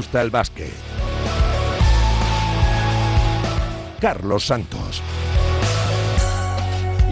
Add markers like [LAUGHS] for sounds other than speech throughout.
gusta el básquet. Carlos Santos.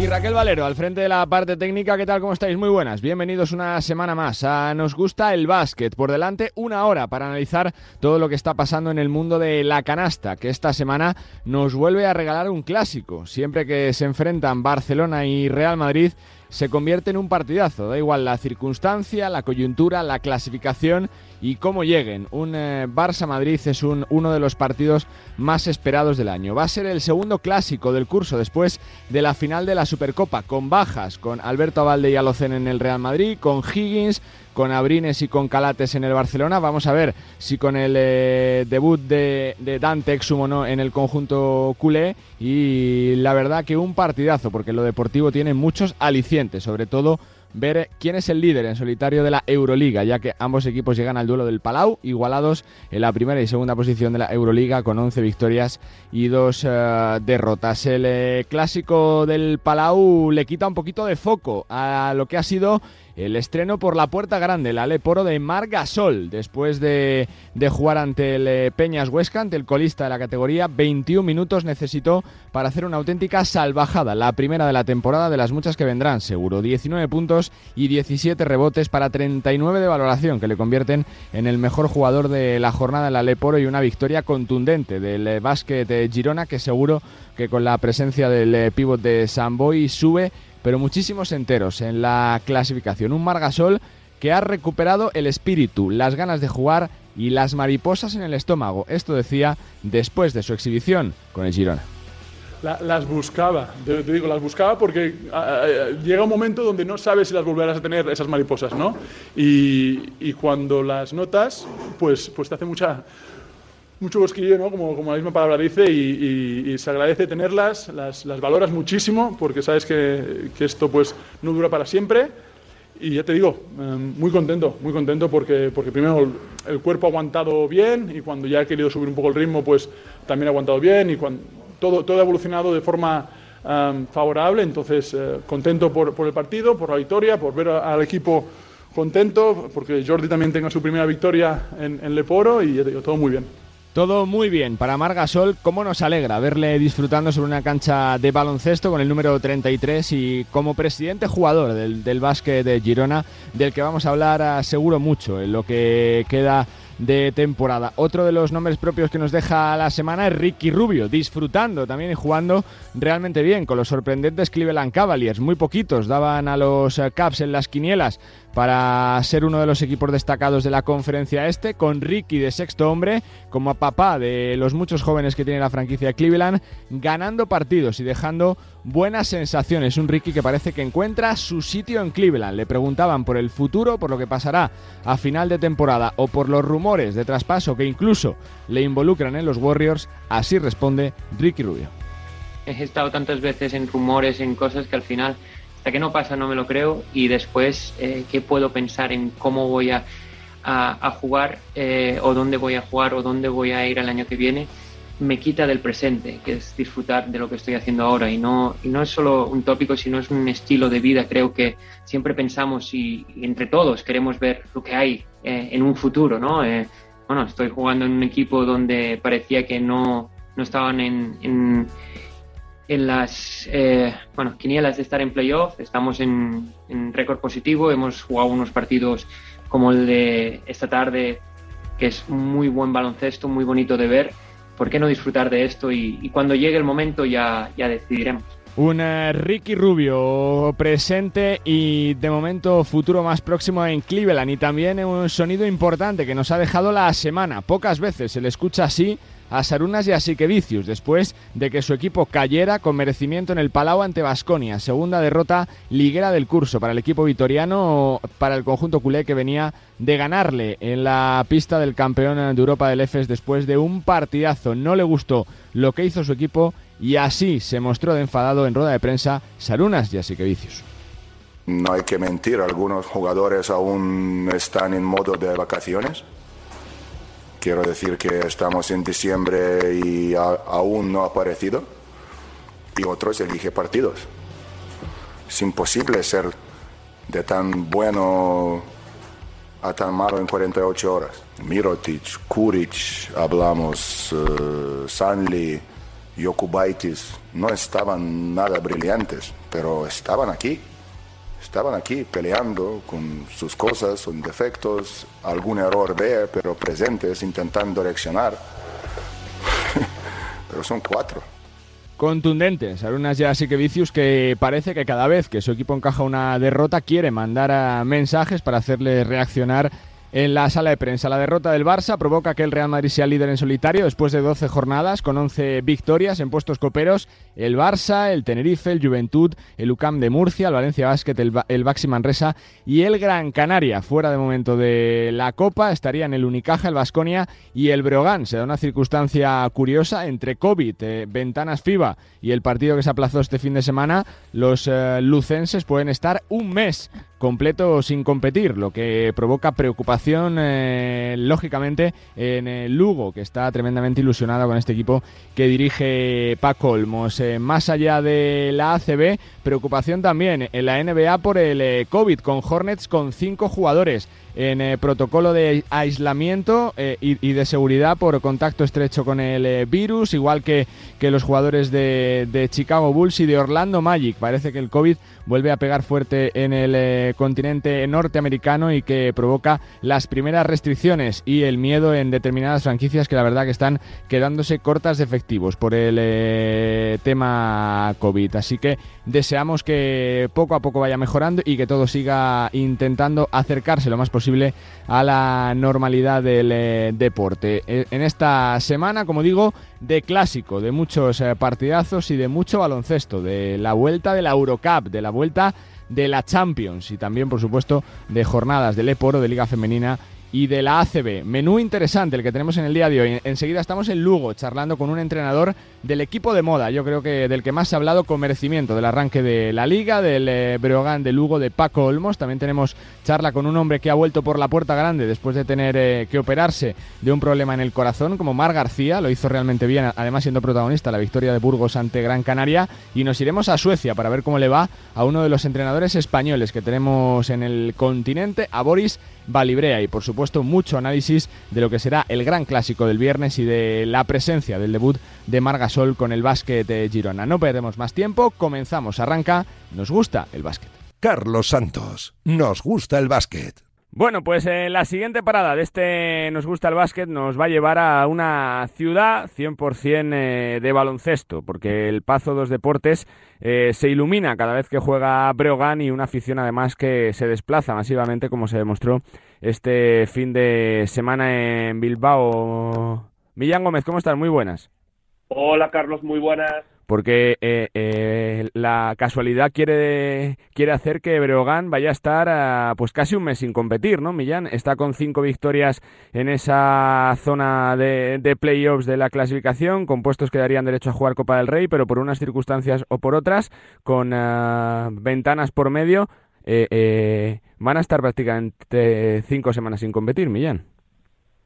Y Raquel Valero, al frente de la parte técnica, ¿qué tal? ¿Cómo estáis? Muy buenas. Bienvenidos una semana más a Nos gusta el básquet. Por delante, una hora para analizar todo lo que está pasando en el mundo de la canasta, que esta semana nos vuelve a regalar un clásico. Siempre que se enfrentan Barcelona y Real Madrid, se convierte en un partidazo. Da igual la circunstancia, la coyuntura, la clasificación y cómo lleguen. Un eh, Barça-Madrid es un, uno de los partidos más esperados del año. Va a ser el segundo clásico del curso después de la final de la Supercopa, con bajas, con Alberto Abalde y Alocen en el Real Madrid, con Higgins, con Abrines y con Calates en el Barcelona. Vamos a ver si con el eh, debut de, de Dante Exum no en el conjunto culé. Y la verdad que un partidazo, porque lo deportivo tiene muchos alicientes, sobre todo ver quién es el líder en solitario de la Euroliga, ya que ambos equipos llegan al duelo del Palau, igualados en la primera y segunda posición de la Euroliga con 11 victorias y dos eh, derrotas. El eh, clásico del Palau le quita un poquito de foco a lo que ha sido el estreno por la puerta grande, el Aleporo de Margasol, después de, de, jugar ante el eh, Peñas Huesca, ante el colista de la categoría, 21 minutos necesitó para hacer una auténtica salvajada, la primera de la temporada de las muchas que vendrán, seguro, 19 puntos y 17 rebotes para 39 de valoración, que le convierten en el mejor jugador de la jornada el Aleporo y una victoria contundente del eh, básquet de Girona, que seguro que con la presencia del eh, pívot de Samboy sube pero muchísimos enteros en la clasificación. Un Margasol que ha recuperado el espíritu, las ganas de jugar y las mariposas en el estómago. Esto decía después de su exhibición con el Girona. La, las buscaba, te, digo, las buscaba porque a, a, llega un momento donde no sabes si las volverás a tener esas mariposas, ¿no? Y, y cuando las notas, pues, pues te hace mucha, mucho bosquillo, ¿no? como, como la misma palabra dice, y, se agradece tenerlas, las, valoras muchísimo, porque sabes que, esto pues, no dura para siempre. Y ya te digo, eh, muy contento, muy contento porque, porque primero el, cuerpo ha aguantado bien y cuando ya he querido subir un poco el ritmo, pues también ha aguantado bien y cuando, todo, todo ha evolucionado de forma um, favorable. Entonces, eh, contento por, por, el partido, por la victoria, por ver al equipo contento, porque Jordi también tenga su primera victoria en, en Leporo y ya te digo, todo muy bien. Todo muy bien para Margasol, cómo nos alegra verle disfrutando sobre una cancha de baloncesto con el número 33 y como presidente jugador del, del básquet de Girona, del que vamos a hablar a, seguro mucho en lo que queda de temporada. Otro de los nombres propios que nos deja la semana es Ricky Rubio, disfrutando también y jugando realmente bien con los sorprendentes Cleveland Cavaliers. Muy poquitos daban a los Caps en las quinielas para ser uno de los equipos destacados de la conferencia este, con Ricky de sexto hombre, como papá de los muchos jóvenes que tiene la franquicia de Cleveland, ganando partidos y dejando buenas sensaciones. Un Ricky que parece que encuentra su sitio en Cleveland. Le preguntaban por el futuro, por lo que pasará a final de temporada o por los rumores de traspaso que incluso le involucran en los Warriors. Así responde Ricky Rubio. He estado tantas veces en rumores, en cosas que al final que no pasa no me lo creo y después eh, qué puedo pensar en cómo voy a, a, jugar eh, o dónde voy a jugar o dónde voy a ir el año que viene me quita del presente, que es disfrutar de lo que estoy haciendo ahora. Y no, y no es solo un tópico, sino es un estilo de vida. Creo que siempre pensamos y, entre todos queremos ver lo que hay eh, en un futuro, ¿no? Bueno, estoy jugando en un equipo donde parecía que no, no estaban en, en las eh, bueno, quinielas de estar en playoff. Estamos en, en récord positivo. Hemos jugado unos partidos como el de esta tarde, que es muy buen baloncesto, muy bonito de ver ¿por qué no disfrutar de esto? Y, y cuando llegue el momento ya, ya decidiremos. Un uh, Ricky Rubio presente y de momento futuro más próximo en Cleveland y también un sonido importante que nos ha dejado la semana. Pocas veces se le escucha así a Sarunas y a Siquevicius después de que su equipo cayera con merecimiento en el Palau ante Basconia. Segunda derrota liguera del curso para el equipo vitoriano, para el conjunto culé que venía de ganarle en la pista del campeón de Europa del EFES después de un partidazo. No le gustó lo que hizo su equipo y así se mostró de enfadado en rueda de prensa Sarunas y a Siquevicius. No hay que mentir, algunos jugadores aún están en modo de vacaciones Quiero decir que estamos en diciembre y a, aún no ha aparecido. Y otros elige partidos. Es imposible ser de tan bueno a tan malo en 48 horas. Mirotic, Kuric, hablamos, uh, Sanli, Yokubaitis, no estaban nada brillantes, pero estaban aquí. Estaban aquí peleando con sus cosas, sus defectos, algún error ve, pero presentes, intentando reaccionar. [LAUGHS] pero son cuatro contundentes. Arunas ya sí que que parece que cada vez que su equipo encaja una derrota quiere mandar mensajes para hacerle reaccionar en la sala de prensa. La derrota del Barça provoca que el Real Madrid sea líder en solitario después de 12 jornadas con 11 victorias en puestos coperos. El Barça, el Tenerife, el Juventud, el UCAM de Murcia, el Valencia Basket, el, el Baxi Manresa y el Gran Canaria. Fuera de momento de la Copa estarían el Unicaja, el Vasconia y el Breogán. Se da una circunstancia curiosa entre COVID, eh, ventanas FIBA y el partido que se aplazó este fin de semana. Los eh, lucenses pueden estar un mes completo sin competir, lo que provoca preocupación, eh, lógicamente, en el Lugo, que está tremendamente ilusionado con este equipo que dirige Paco Olmos. Eh, más allá de la ACB, preocupación también en la NBA por el eh, COVID, con Hornets con cinco jugadores en eh, protocolo de aislamiento eh, y, de seguridad por contacto estrecho con el eh, virus, igual que, que los jugadores de, de, Chicago Bulls y de Orlando Magic. Parece que el COVID vuelve a pegar fuerte en el continente norteamericano y que provoca las primeras restricciones y el miedo en determinadas franquicias que la verdad que están quedándose cortas de efectivos por el tema COVID. Así que deseamos que poco a poco vaya mejorando y que todo siga intentando acercarse lo más posible a la normalidad del eh, deporte. E, en esta semana, como digo, de clásico, de muchos eh, partidazos y de mucho baloncesto, de la vuelta de la Eurocup, de la vuelta de la Champions y también, por supuesto, de jornadas del Eporo de Liga Femenina y de la ACB. Menú interesante el que tenemos en el día de hoy. Enseguida estamos en Lugo charlando con un entrenador del equipo de moda, yo creo que del que más se ha hablado con merecimiento, del arranque de la liga, del eh, Breogán de Lugo, de Paco Olmos. También tenemos charla con un hombre que ha vuelto por la puerta grande después de tener eh, que operarse de un problema en el corazón, como Mar García, lo hizo realmente bien, además siendo protagonista la victoria de Burgos ante Gran Canaria. Y nos iremos a Suecia para ver cómo le va a uno de los entrenadores españoles que tenemos en el continente, a Boris Valibrea. Y por supuesto, mucho análisis de lo que será el gran clásico del viernes y de la presencia del debut de Margasol con el básquet de Girona. No perdemos más tiempo, comenzamos, arranca, nos gusta el básquet. Carlos Santos, nos gusta el básquet. Bueno, pues eh, la siguiente parada de este Nos gusta el básquet nos va a llevar a una ciudad 100% eh, de baloncesto, porque el Pazo dos Deportes eh, se ilumina cada vez que juega Breogán y una afición además que se desplaza masivamente, como se demostró este fin de semana en Bilbao. Millán Gómez, ¿cómo estás? Muy buenas. Hola Carlos, muy buenas. Porque eh, eh, la casualidad quiere, quiere hacer que Breogán vaya a estar pues casi un mes sin competir, ¿no? Millán está con cinco victorias en esa zona de, de playoffs de la clasificación, con puestos que darían derecho a jugar Copa del Rey, pero por unas circunstancias o por otras, con uh, ventanas por medio, eh, eh, van a estar prácticamente cinco semanas sin competir, Millán.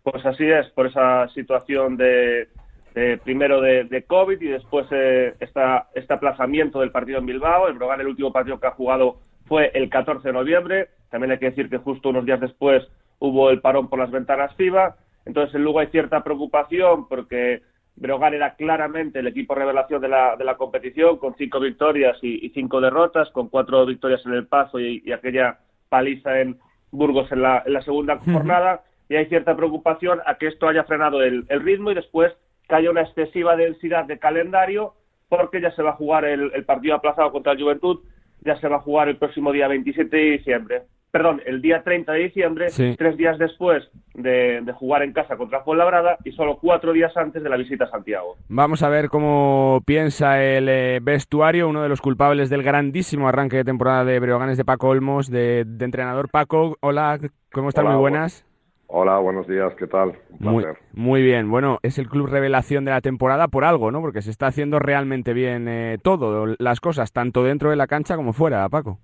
Pues así es, por esa situación de de, primero de, de, COVID y después eh, esta, este aplazamiento del partido en Bilbao. El Brogan, el último partido que ha jugado fue el 14 de noviembre. También hay que decir que justo unos días después hubo el parón por las ventanas FIBA. Entonces, luego hay cierta preocupación porque Brogan era claramente el equipo revelación de la, de la competición, con cinco victorias y, y, cinco derrotas, con cuatro victorias en el Pazo y, y aquella paliza en Burgos en la, en la segunda jornada. Y hay cierta preocupación a que esto haya frenado el, el ritmo y después que haya una excesiva densidad de calendario porque ya se va a jugar el, el, partido aplazado contra el Juventud, ya se va a jugar el próximo día 27 de diciembre. Perdón, el día 30 de diciembre, sí. tres días después de, de, jugar en casa contra Fuenlabrada y solo cuatro días antes de la visita a Santiago. Vamos a ver cómo piensa el eh, vestuario, uno de los culpables del grandísimo arranque de temporada de Breoganes de Paco Olmos, de, de entrenador Paco. Hola, ¿cómo están? Muy buenas. Hola, buenos días, ¿qué tal? Muy, muy, bien, bueno, es el club revelación de la temporada por algo, ¿no? Porque se está haciendo realmente bien eh, todo, las cosas, tanto dentro de la cancha como fuera, Paco.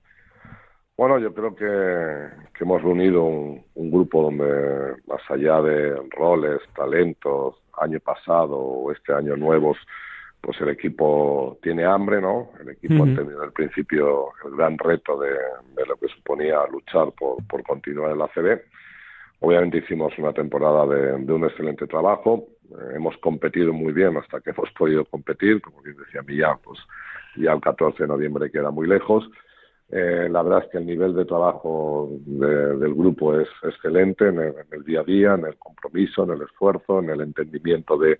Bueno, yo creo que, que hemos reunido un, un, grupo donde, más allá de roles, talentos, año pasado o este año nuevos, pues el equipo tiene hambre, ¿no? El equipo uh -huh. ha tenido al principio el gran reto de, de, lo que suponía luchar por, por continuar en la CB Obviamente hicimos una temporada de, un excelente trabajo, eh, hemos competido muy bien hasta que [LAUGHS] hemos podido competir, como bien decía Millán, pues ya el 14 de noviembre queda muy lejos. Eh, la verdad es que el nivel de trabajo del grupo es excelente en el, día a día, en el compromiso, en el esfuerzo, en el entendimiento de,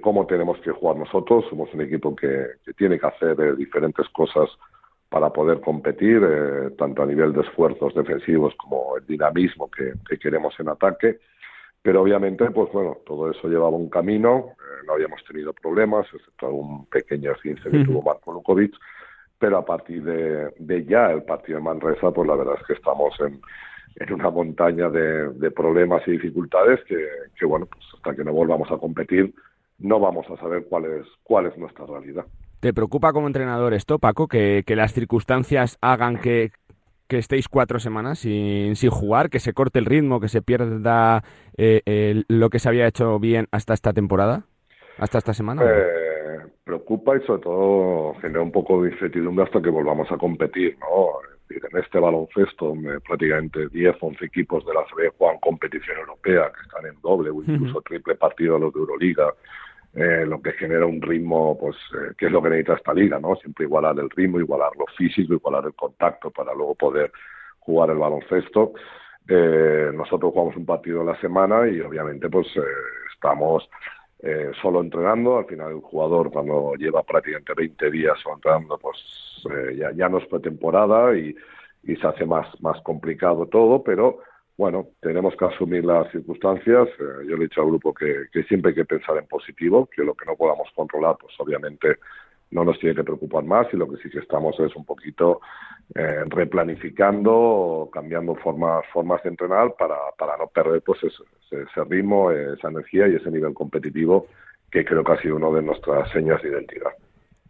cómo tenemos que jugar nosotros. Somos un equipo que, tiene que hacer eh, diferentes cosas para poder competir, eh, tanto a nivel de esfuerzos defensivos como el dinamismo que, queremos en ataque. Pero obviamente, pues bueno, todo eso llevaba un camino, no habíamos tenido problemas, excepto un pequeño esguince que tuvo Marco Lukovic pero a partir de, ya el partido de Manresa, pues la verdad es que estamos en, una montaña de, problemas y dificultades que, bueno, pues hasta que no volvamos a competir no vamos a saber cuál es, cuál es nuestra realidad. ¿Te preocupa como entrenador esto, Paco, que, las circunstancias hagan que, estéis cuatro semanas sin, sin, jugar, que se corte el ritmo, que se pierda eh, lo que se había hecho bien hasta esta temporada, hasta esta semana? Eh, preocupa y sobre todo genera un poco de incertidumbre hasta que volvamos a competir, ¿no? en este baloncesto prácticamente 10, 11 equipos de la CB juegan competición europea, que están en doble o incluso triple partido a los de Euroliga, eh, lo que genera un ritmo, pues, eh, que es lo que necesita esta liga, ¿no? Siempre igualar el ritmo, igualar lo físico, igualar el contacto para luego poder jugar el baloncesto. Eh, nosotros jugamos un partido a la semana y obviamente pues estamos eh, solo entrenando. Al final el jugador cuando lleva prácticamente 20 días entrenando, pues ya, ya no es pretemporada y, y se hace más, más complicado todo, pero bueno, tenemos que asumir las circunstancias. Eh, yo le he dicho al grupo que, que, siempre hay que pensar en positivo, que lo que no podamos controlar, pues obviamente no nos tiene que preocupar más y lo que sí que estamos es un poquito eh, replanificando, cambiando formas, formas de entrenar para, para no perder pues ese, ritmo, esa energía y ese nivel competitivo que creo que ha sido uno de nuestras señas de identidad.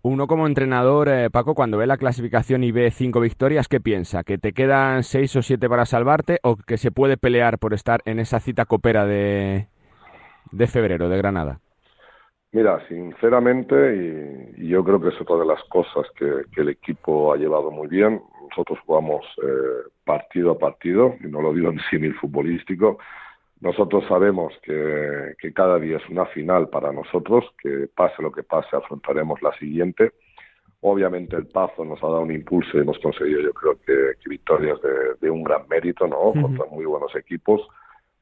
Uno como entrenador, eh, Paco, cuando ve la clasificación y ve cinco victorias, ¿qué piensa? ¿Que te quedan seis o siete para salvarte o que se puede pelear por estar en esa cita copera de, de febrero de Granada? Mira, sinceramente, y, yo creo que es otra de las cosas que, el equipo ha llevado muy bien. Nosotros jugamos eh, partido a partido, y no lo digo en símil futbolístico. Nosotros sabemos que, cada día es una final para nosotros, que pase lo que pase, afrontaremos la siguiente. Obviamente el Pazo nos ha dado un impulso y hemos conseguido, yo creo que, victorias de, un gran mérito, ¿no? Contra muy buenos equipos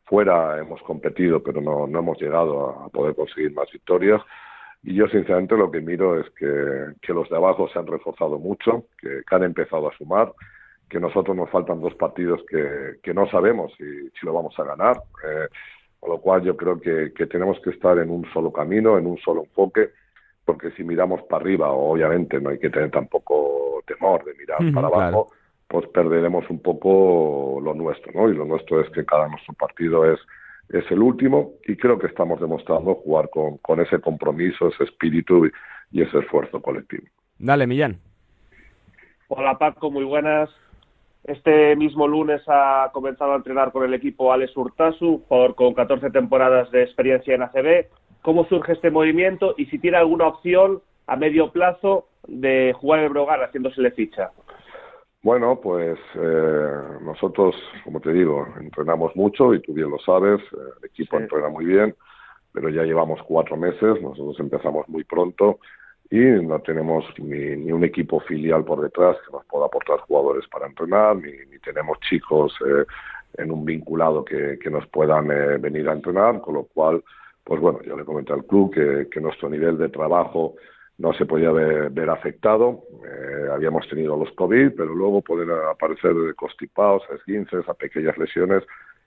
fuera hemos competido, pero no, no hemos llegado a poder conseguir más victorias. Y yo sinceramente lo que miro es que, que los de abajo se han reforzado mucho, que, han empezado a sumar, que nosotros nos faltan dos partidos que, que no sabemos si, si, lo vamos a ganar. Eh, con lo cual yo creo que, que, tenemos que estar en un solo camino, en un solo enfoque, porque si miramos para arriba, obviamente no hay que tener tampoco temor de mirar para abajo pues perderemos un poco lo nuestro, ¿no? Y lo nuestro es que cada nuestro partido es, es el último y creo que estamos demostrando jugar con, con ese compromiso, ese espíritu y, ese esfuerzo colectivo. Dale, Millán. Hola Paco, muy buenas. Este mismo lunes ha comenzado a entrenar con el equipo Alex Urtasu, jugador con 14 temporadas de experiencia en ACB. ¿Cómo surge este movimiento y si tiene alguna opción a medio plazo de jugar el Brogar haciéndosele ficha? Bueno, pues eh, nosotros, como te digo, entrenamos mucho y tú bien lo sabes, eh, el equipo entrena muy bien, pero ya llevamos cuatro meses, nosotros empezamos muy pronto y no tenemos ni, un equipo filial por detrás que nos pueda aportar jugadores para entrenar, ni, tenemos chicos eh, en un vinculado que, nos puedan venir a entrenar, con lo cual, pues bueno, yo le comenté al club que, que nuestro nivel de trabajo no se podía ver, afectado. Eh, habíamos tenido los COVID, pero luego pueden aparecer constipados, esguinces, a pequeñas lesiones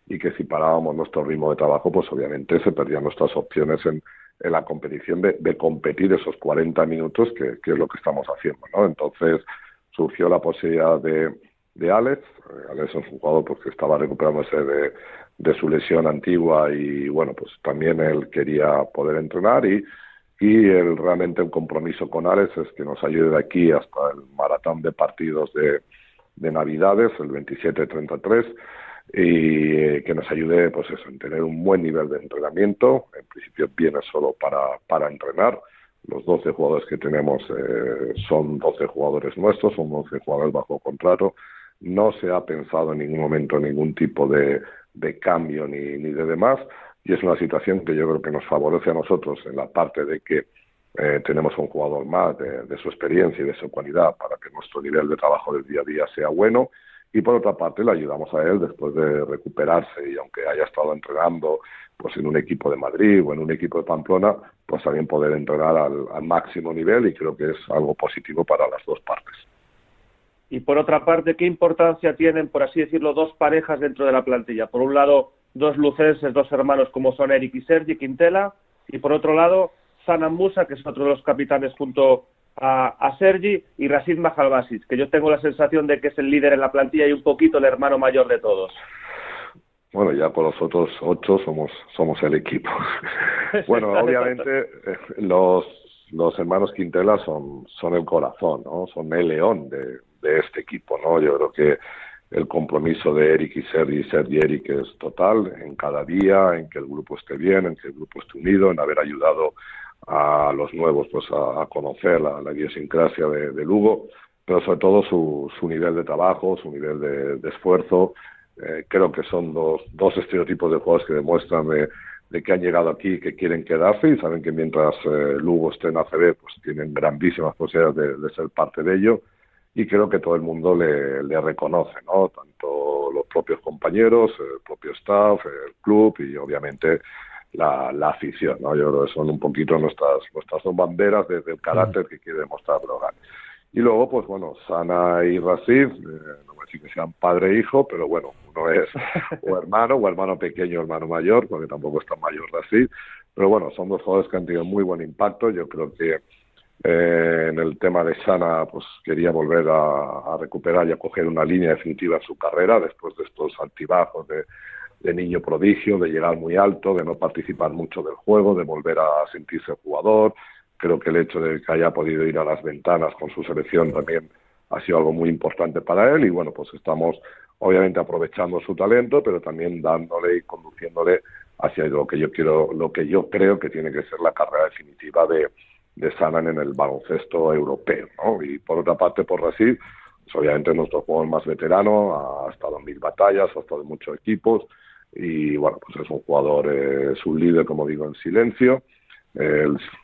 y que si parábamos nuestro ritmo de trabajo, pues obviamente se perdían nuestras opciones en, la competición de, competir esos 40 minutos, que, es lo que estamos haciendo, ¿no? Entonces surgió la posibilidad de, de Alex. Eh, Alex es un jugador pues, que estaba recuperándose de, de su lesión antigua y, bueno, pues también él quería poder entrenar y y el, realmente el compromiso con Alex es que nos ayude de aquí hasta el maratón de partidos de, de Navidades, el 27-33, y que nos ayude pues eso, en tener un buen nivel de entrenamiento. En principio viene solo para, para entrenar. Los 12 jugadores que tenemos eh, son 12 jugadores nuestros, son 12 jugadores bajo contrato. no se ha pensado en ningún momento en ningún tipo de, cambio ni, ni de demás y es una situación que yo creo que nos favorece a nosotros en la parte de que eh, tenemos un jugador más de, su experiencia y de su cualidad para que nuestro nivel de trabajo del día a día sea bueno y por otra parte le ayudamos a él después de recuperarse y aunque haya estado entrenando pues en un equipo de Madrid o en un equipo de Pamplona pues también poder entrenar al, máximo nivel y creo que es algo positivo para las dos partes. Y por otra parte, ¿qué importancia tienen, por así decirlo, dos parejas dentro de la plantilla? Por un lado, dos lucenses, dos hermanos como son Eric y Sergi Quintela, y por otro lado, Sanan Musa, que es otro de los capitanes junto a, Sergi, y Rasid Mahalbasic, que yo tengo la sensación de que es el líder en la plantilla y un poquito el hermano mayor de todos. Bueno, ya con los otros ocho somos, somos el equipo. [LAUGHS] bueno, obviamente los, los hermanos Quintela son, son el corazón, ¿no? Son el león de, de este equipo, ¿no? Yo creo que el compromiso de Eric y Sergi, Sergi y Eric es total en cada día, en que el grupo esté bien, en que el grupo esté unido, en haber ayudado a los nuevos pues a, conocer la, idiosincrasia de, Lugo, pero sobre todo su, su nivel de trabajo, su nivel de, esfuerzo. Eh, creo que son dos, dos estereotipos de juegos que demuestran de, que han llegado aquí, que quieren quedarse y saben que mientras eh, Lugo esté en ACB, pues tienen grandísimas posibilidades de, ser parte de ello y creo que todo el mundo le, reconoce, ¿no? Tanto los propios compañeros, el propio staff, el club y obviamente la, la afición, ¿no? Yo creo que son un poquito nuestras nuestras dos banderas desde el carácter que quiere demostrar Brogan. Y luego, pues bueno, Sana y Rasid, eh, no voy a decir que sean padre e hijo, pero bueno, uno es [LAUGHS] o hermano, o hermano pequeño, o hermano mayor, porque tampoco es tan mayor Rasid, pero bueno, son dos jugadores que han tenido muy buen impacto, yo creo que eh, en el tema de Sana, pues quería volver a, recuperar y a coger una línea definitiva en su carrera después de estos altibajos de, niño prodigio, de llegar muy alto, de no participar mucho del juego, de volver a sentirse jugador. Creo que el hecho de que haya podido ir a las ventanas con su selección también ha sido algo muy importante para él y bueno, pues estamos obviamente aprovechando su talento, pero también dándole y conduciéndole hacia lo que yo quiero, lo que yo creo que tiene que ser la carrera definitiva de, de Sanan en el baloncesto europeo. ¿no? Y por otra parte, por Brasil, pues obviamente nuestro jugador más veterano, ha estado en mil batallas, ha estado en muchos equipos y bueno, pues es un jugador, eh, es un líder, como digo, en silencio.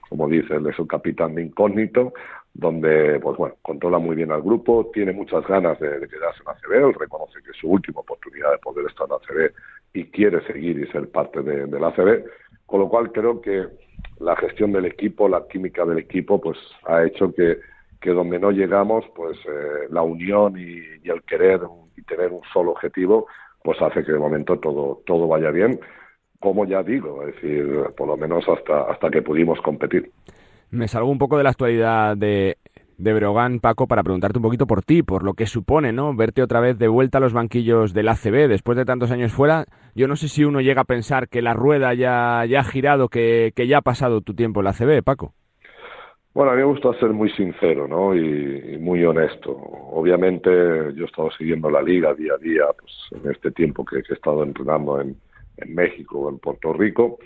como dice, él es un capitán de incógnito, donde, pues bueno, controla muy bien al grupo, tiene muchas ganas de, quedarse en ACB, él reconoce que es su última oportunidad de poder estar en ACB y quiere seguir y ser parte de, del ACB, con lo cual creo que la gestión del equipo, la química del equipo, pues ha hecho que, que donde no llegamos, pues eh, la unión y, el querer y tener un solo objetivo, pues hace que de momento todo, todo vaya bien, como ya digo, es decir, por lo menos hasta, hasta que pudimos competir. Me salgo un poco de la actualidad de de Brogan, Paco, para preguntarte un poquito por ti, por lo que supone, ¿no? Verte otra vez de vuelta a los banquillos del ACB después de tantos años fuera. Yo no sé si uno llega a pensar que la rueda ya, ya ha girado, que, ya ha pasado tu tiempo en la ACB, Paco. Bueno, a mí me gusta ser muy sincero, ¿no? Y, muy honesto. Obviamente yo he estado siguiendo la liga día a día, pues en este tiempo que, he estado entrenando en, en México o en Puerto Rico,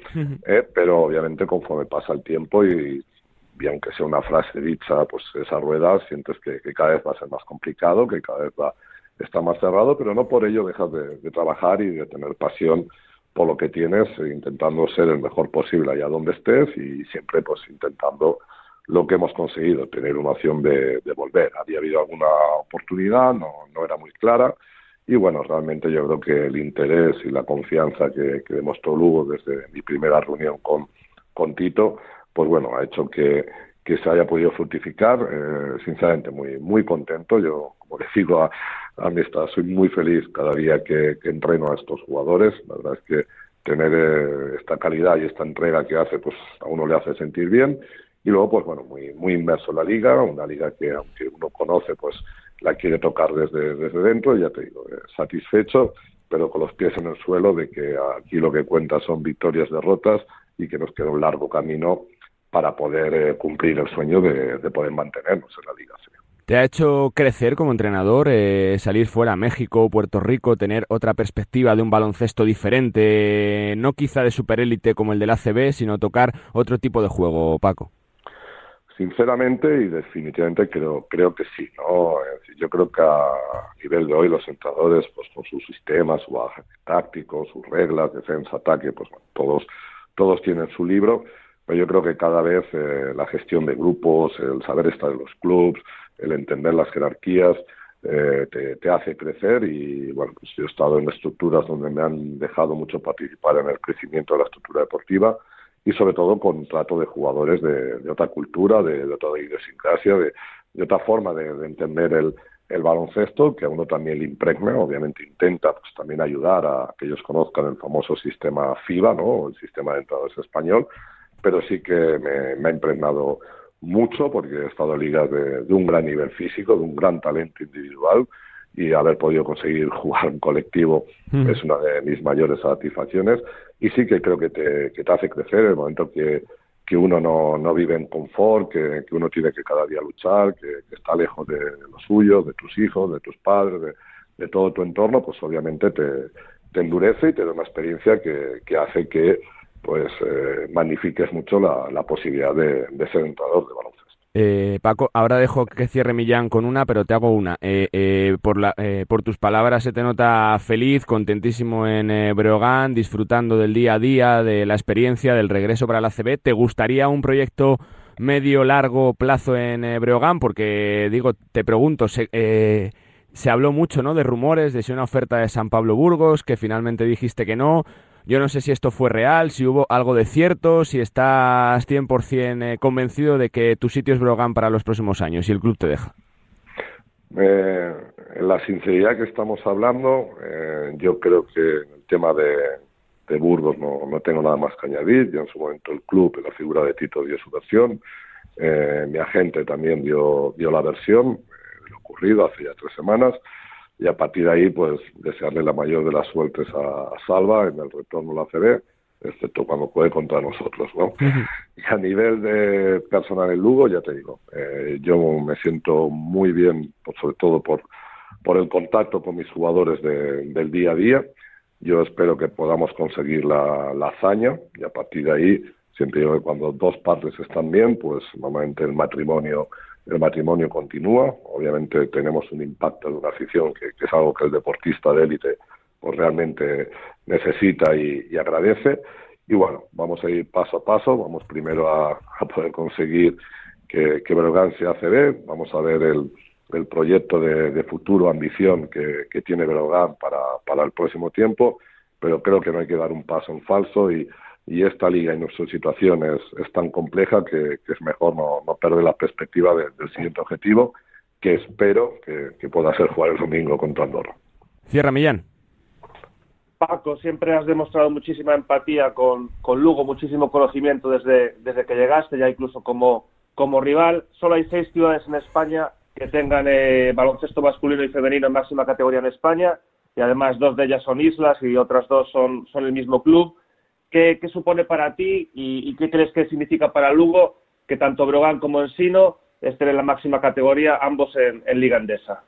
eh, pero obviamente conforme pasa el tiempo y y aunque sea una frase dicha, pues esa rueda sientes que, cada vez va a ser más complicado, que cada vez va está más cerrado, pero no por ello dejas de, trabajar y de tener pasión por lo que tienes, intentando ser el mejor posible allá donde estés y siempre pues intentando lo que hemos conseguido, tener una opción de, volver. Había habido alguna oportunidad, no, no era muy clara, y bueno, realmente yo creo que el interés y la confianza que, que demostró Lugo desde mi primera reunión con, con Tito, pues bueno, ha hecho que, que se haya podido fructificar. Eh, sinceramente, muy, muy contento. Yo, como le digo a, a mi soy muy feliz cada día que, entreno a estos jugadores. La verdad es que tener eh, esta calidad y esta entrega que hace, pues a uno le hace sentir bien. Y luego, pues bueno, muy, muy inmerso en la liga, una liga que aunque uno conoce, pues la quiere tocar desde, desde dentro, ya te digo, eh, satisfecho, pero con los pies en el suelo de que aquí lo que cuenta son victorias, derrotas, y que nos queda un largo camino para poder eh, cumplir el sueño de, poder mantenernos en la Liga ¿Te ha hecho crecer como entrenador, eh, salir fuera a México, Puerto Rico, tener otra perspectiva de un baloncesto diferente, no quizá de superélite como el del ACB, sino tocar otro tipo de juego, Paco? Sinceramente y definitivamente creo creo que sí no yo creo que a nivel de hoy los entrenadores pues con sus sistemas su táctico sus reglas defensa ataque pues todos todos tienen su libro pero yo creo que cada vez eh, la gestión de grupos el saber estar en los clubs el entender las jerarquías eh, te, te, hace crecer y bueno pues yo he estado en estructuras donde me han dejado mucho participar en el crecimiento de la estructura deportiva y sobre todo con trato de jugadores de, otra cultura, de, de, otra idiosincrasia, de, otra forma de, entender el, baloncesto, que a uno también le impregna, obviamente intenta pues también ayudar a que ellos conozcan el famoso sistema FIBA, ¿no? el sistema de entradas español, pero sí que me, me ha impregnado mucho porque he estado en ligas de, un gran nivel físico, de un gran talento individual y haber podido conseguir [LAUGHS] jugar en colectivo es una de mis mayores satisfacciones y sí que creo que te, que te hace crecer el momento que, que uno no, no vive en confort, que, que uno tiene que cada día luchar, que, está lejos de, los suyos, de tus hijos, de tus padres, de, de todo tu entorno, pues obviamente te, te endurece y te da una experiencia que, que hace que pues eh, magnifiques mucho la, la posibilidad de, de ser entrenador de baloncesto. Eh, Paco, ahora dejo que cierre Millán con una, pero te hago una. Eh, eh, por, la, por tus palabras se te nota feliz, contentísimo en Breogán, disfrutando del día a día, de la experiencia, del regreso para la CB. ¿Te gustaría un proyecto medio, largo plazo en Breogán? Porque, digo, te pregunto, se, se habló mucho ¿no? de rumores, de si una oferta de San Pablo Burgos, que finalmente dijiste que no. Yo no sé si esto fue real, si hubo algo de cierto, si estás 100% eh, convencido de que tu sitio es Brogan para los próximos años y el club te deja. Eh, en la sinceridad que estamos hablando, eh, yo creo que el tema de, Burgos no, no, tengo nada más que añadir. Ya en su momento el club, la figura de Tito dio su versión. Eh, mi agente también dio, dio la versión de lo ocurrido hace ya tres semanas y a partir de ahí, pues desearle la mayor de las suertes a, Salva en el retorno a la CB, excepto cuando juegue contra nosotros, ¿no? Y a nivel de personal en Lugo, ya te digo, eh, yo me siento muy bien, por, sobre todo por, por el contacto con mis jugadores de, del día a día. Yo espero que podamos conseguir la, la hazaña y a partir de ahí, siempre digo que cuando dos partes están bien, pues normalmente el matrimonio el matrimonio continúa. Obviamente tenemos un impacto de una afición que, es algo que el deportista de élite pues realmente necesita y, agradece. Y bueno, vamos a ir paso a paso. Vamos primero a, poder conseguir que, que se ACB. Vamos a ver el, el proyecto de, futuro, ambición que, que tiene Berogán para, para el próximo tiempo. Pero creo que no hay que dar un paso en falso y, y esta liga y nuestra situación es, es tan compleja que, es mejor no, no perder la perspectiva del siguiente objetivo, que espero que, pueda ser jugar el domingo contra Andorra. Cierra Millán. Paco, siempre has demostrado muchísima empatía con, con Lugo, muchísimo conocimiento desde, desde que llegaste, ya incluso como, como rival. Solo hay seis ciudades en España que tengan eh, baloncesto masculino y femenino en máxima categoría en España, y además dos de ellas son islas y otras dos son, son el mismo club. ¿Qué, supone para ti y, qué crees que significa para Lugo que tanto Brogan como Ensino estén en la máxima categoría, ambos en, Liga Endesa?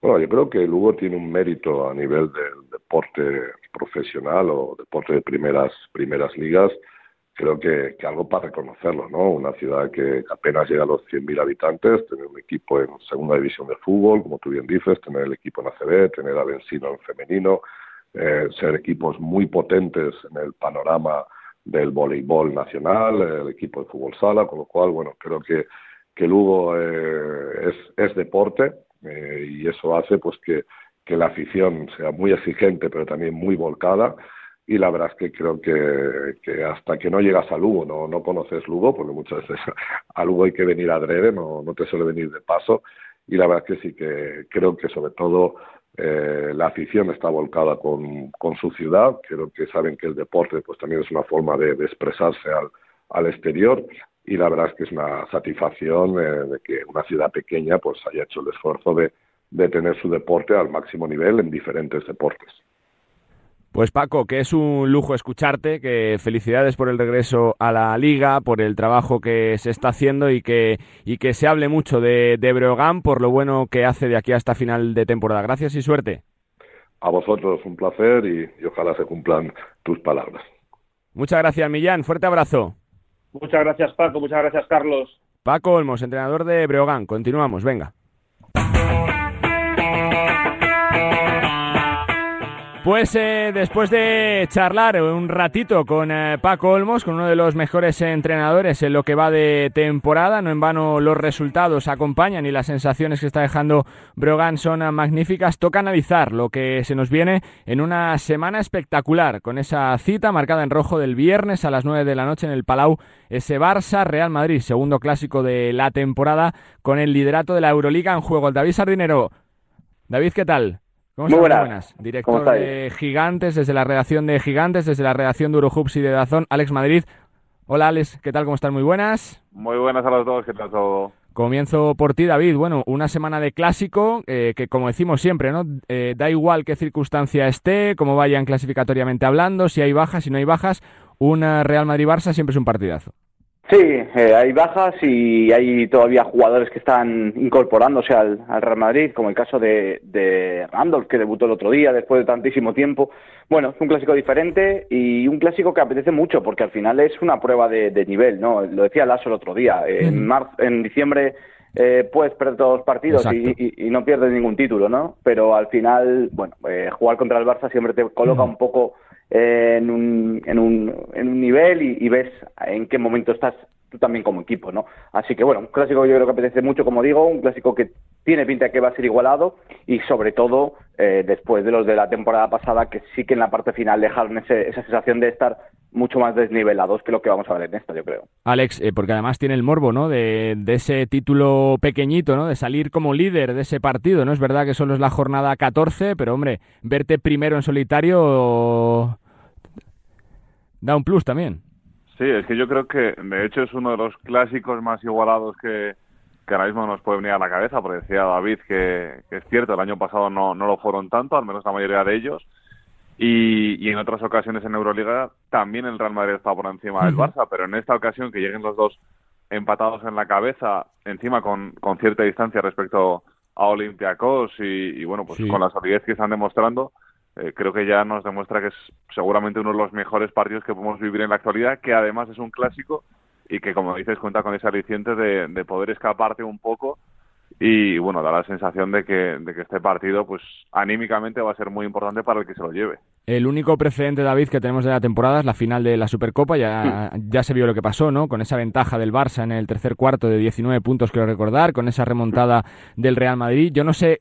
Bueno, yo creo que Lugo tiene un mérito a nivel del deporte profesional o deporte de primeras primeras ligas. Creo que, algo para reconocerlo, ¿no? Una ciudad que apenas llega a los 100.000 habitantes, tener un equipo en segunda división de fútbol, como tú bien dices, tener el equipo en ACB, tener a Ensino en femenino, eh, ser equipos muy potentes en el panorama del voleibol nacional, el equipo de fútbol sala, con lo cual, bueno, creo que, que Lugo eh, es, es deporte eh, y eso hace pues que, que la afición sea muy exigente pero también muy volcada y la verdad es que creo que, que hasta que no llegas a Lugo, no, no conoces Lugo, porque muchas veces [LAUGHS] a Lugo hay que venir adrede, no, no te suele venir de paso, y la verdad es que sí que creo que sobre todo eh, la afición está volcada con, con, su ciudad, creo que saben que el deporte pues también es una forma de, expresarse al, al, exterior y la verdad es que es una satisfacción eh, de que una ciudad pequeña pues haya hecho el esfuerzo de, de tener su deporte al máximo nivel en diferentes deportes. Pues Paco, que es un lujo escucharte, que felicidades por el regreso a la liga, por el trabajo que se está haciendo y que, y que se hable mucho de, de Breogán por lo bueno que hace de aquí hasta final de temporada. Gracias y suerte. A vosotros un placer y, y ojalá se cumplan tus palabras. Muchas gracias, Millán. Fuerte abrazo. Muchas gracias, Paco. Muchas gracias, Carlos. Paco Olmos, entrenador de Breogán. Continuamos, venga. Pues eh, después de charlar un ratito con eh, Paco Olmos, con uno de los mejores entrenadores en lo que va de temporada, no en vano los resultados acompañan y las sensaciones que está dejando Brogan son magníficas, toca analizar lo que se nos viene en una semana espectacular, con esa cita marcada en rojo del viernes a las 9 de la noche en el Palau, ese Barça Real Madrid, segundo clásico de la temporada, con el liderato de la Euroliga en juego. David Sardinero. David, ¿qué tal? ¿Cómo Muy buenas. Director de Gigantes, desde la redacción de Gigantes, desde la redacción de Eurohubs y de Dazón, Alex Madrid. Hola Alex, ¿qué tal? ¿Cómo están? Muy buenas. Muy buenas a los dos, ¿qué tal todo? Comienzo por ti, David. Bueno, una semana de clásico eh, que, como decimos siempre, ¿no? Eh, da igual qué circunstancia esté, cómo vayan clasificatoriamente hablando, si hay bajas, si no hay bajas, una Real Madrid-Barça siempre es un partidazo. Sí, eh, hay bajas y hay todavía jugadores que están incorporándose al, Real Madrid, como el caso de, de, Randolph, que debutó el otro día después de tantísimo tiempo. Bueno, es un clásico diferente y un clásico que apetece mucho porque al final es una prueba de, nivel, ¿no? Lo decía Lasso el otro día. En, en diciembre eh, puedes perder todos los partidos y, no pierdes ningún título, ¿no? Pero al final, bueno, eh, jugar contra el Barça siempre te coloca un poco en, un, en, un, en un nivel y, ves en qué momento estás tú también como equipo, ¿no? Así que bueno, un clásico yo creo que apetece mucho, como digo, un clásico que tiene pinta que va a ser igualado y sobre todo eh, después de los de la temporada pasada que sí que en la parte final dejaron esa sensación de estar mucho más desnivelados que lo que vamos a ver en esta, yo creo. Alex, eh, porque además tiene el morbo, ¿no? De, de, ese título pequeñito, ¿no? De salir como líder de ese partido, ¿no? Es verdad que solo es la jornada 14, pero hombre, verte primero en solitario da un plus también. Sí, es que yo creo que de hecho es uno de los clásicos más igualados que, que ahora mismo nos puede venir a la cabeza, porque decía David que, es cierto, el año pasado no, no lo fueron tanto, al menos la mayoría de ellos, y, y en otras ocasiones en Euroliga también el Real Madrid está por encima del Barça, pero en esta ocasión que lleguen los dos empatados en la cabeza, encima con, con cierta distancia respecto a Olympiacos y, y bueno, pues con la solidez que están demostrando, eh, creo que ya nos demuestra que es seguramente uno de los mejores partidos que podemos vivir en la actualidad, que además es un clásico y que, como dices, cuenta con ese aliciente de, de poder escaparte un poco y, bueno, da la sensación de que, de que este partido, pues anímicamente va a ser muy importante para el que se lo lleve. El único precedente, David, que tenemos de la temporada es la final de la Supercopa. Ya, hmm. ya se vio lo que pasó, ¿no? Con esa ventaja del Barça en el tercer cuarto de 19 puntos, quiero recordar, con esa remontada del Real Madrid. Yo no sé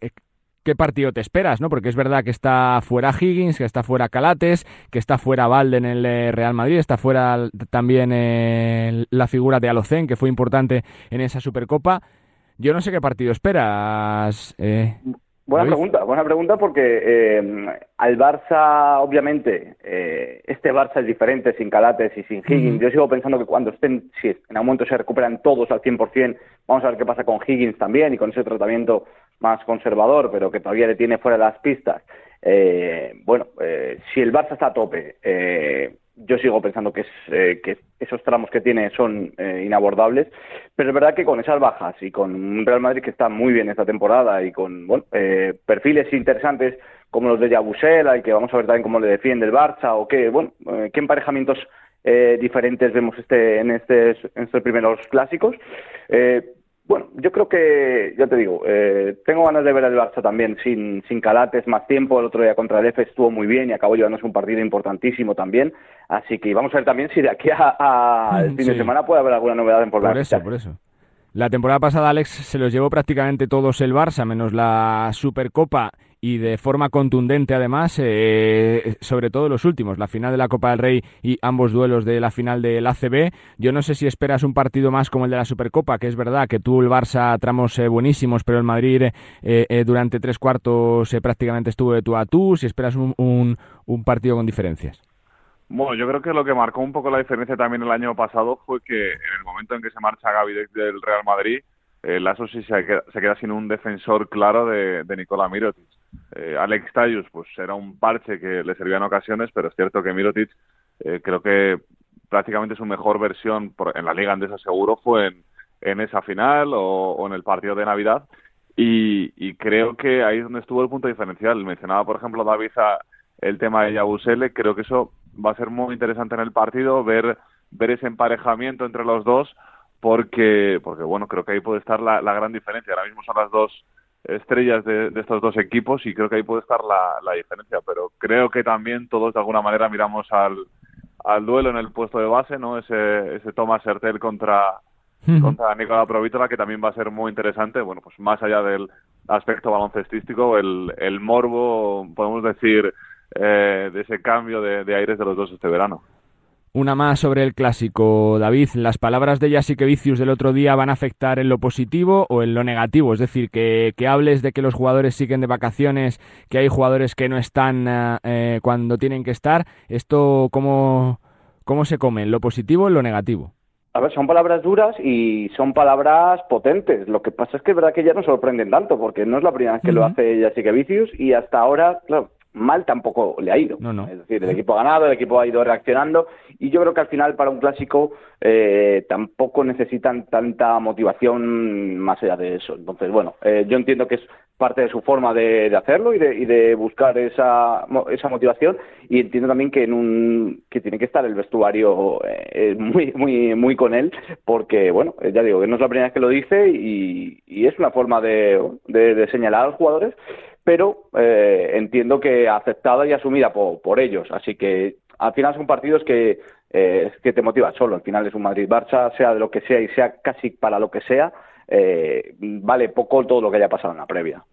qué partido te esperas, ¿no? Porque es verdad que está fuera Higgins, que está fuera Calates, que está fuera Valde en el eh, Real Madrid, está fuera también eh, la figura de Alocen, que fue importante en esa Supercopa. Yo no sé qué partido esperas. Eh, buena pregunta, buena pregunta porque al Barça, obviamente, este Barça es diferente sin Calates y sin Higgins. Yo sigo pensando que cuando estén, si en algún momento se recuperan todos al 100%, vamos a ver qué pasa con Higgins también y con ese tratamiento más conservador, pero que todavía le tiene fuera de las pistas. Eh, bueno, eh, si el Barça está a tope, eh, yo sigo pensando que, es, que esos tramos que tiene son inabordables, pero es verdad que con esas bajas y con un Real Madrid que está muy bien esta temporada y con perfiles interesantes como los de Yabusela y que vamos a ver también cómo le defiende el Barça o qué, bueno, emparejamientos diferentes vemos este, en estos primeros clásicos. Bueno, yo creo que, ya te digo, eh, tengo ganas de ver al Barça también sin, sin calates, más tiempo. El otro día contra el F estuvo muy bien y acabó llevándose un partido importantísimo también. Así que vamos a ver también si de aquí al fin de semana puede haber alguna novedad en Por eso, por eso. La temporada pasada, Alex, se los llevó prácticamente todos el Barça, menos la Supercopa y de forma contundente además, eh, sobre todo los últimos, la final de la Copa del Rey y ambos duelos de la final del ACB. Yo no sé si esperas un partido más como el de la Supercopa, que es verdad que tú el Barça tramos eh, buenísimos, pero el Madrid eh, durante tres cuartos prácticamente estuvo de tú a tú, si esperas un partido con diferencias. Bueno, yo creo que lo que marcó un poco la diferencia también el año pasado fue que en el momento en que se marcha Gaby del Real Madrid, eh, Lasso sí se queda, sin un defensor claro de, de Nicola Mirotic. Eh, Alex Tayus, pues era un parche que le servía en ocasiones, pero es cierto que Mirotic eh, creo que prácticamente su mejor versión en la Liga Andesa seguro fue en, esa final o, en el partido de Navidad y, y, creo que ahí es donde estuvo el punto diferencial. Mencionaba, por ejemplo, David el tema de Yabusele, creo que eso va a ser muy interesante en el partido, ver, ver ese emparejamiento entre los dos, porque, porque bueno, creo que ahí puede estar la, gran diferencia. Ahora mismo son las dos estrellas de, estos dos equipos y creo que ahí puede estar la, la, diferencia, pero creo que también todos de alguna manera miramos al, al duelo en el puesto de base, ¿no? Ese, ese Thomas Hertel contra, contra Nicola Provítola, que también va a ser muy interesante, bueno, pues más allá del aspecto baloncestístico, el, el morbo, podemos decir, eh, de ese cambio de, aires de los dos este verano. Una más sobre el clásico, David. ¿Las palabras de Vicius del otro día van a afectar en lo positivo o en lo negativo? Es decir, que, que hables de que los jugadores siguen de vacaciones, que hay jugadores que no están eh, eh, cuando tienen que estar. ¿Esto cómo, cómo se come? ¿En lo positivo o en lo negativo? A ver, son palabras duras y son palabras potentes. Lo que pasa es que es verdad que ya no sorprenden tanto, porque no es la primera vez que lo hace Vicius y hasta ahora, claro, mal tampoco le ha ido. Es decir, el equipo ha ganado, el equipo ha ido reaccionando y yo creo que al final para un clásico eh, tampoco necesitan tanta motivación más allá de eso. Entonces, bueno, eh, yo entiendo que es parte de su forma de, hacerlo y de, y de buscar esa, esa motivación y entiendo también que en un que tiene que estar el vestuario eh, muy muy muy con él porque bueno ya digo que no es la primera vez que lo dice y, y es una forma de, de señalar a los jugadores pero eh, entiendo que aceptada y asumida por, ellos. Así que al final son partidos que, eh, que te motivan solo. Al final es un Madrid-Barça, sea de lo que sea y sea casi para lo que sea, eh, vale poco todo lo que haya pasado en la previa.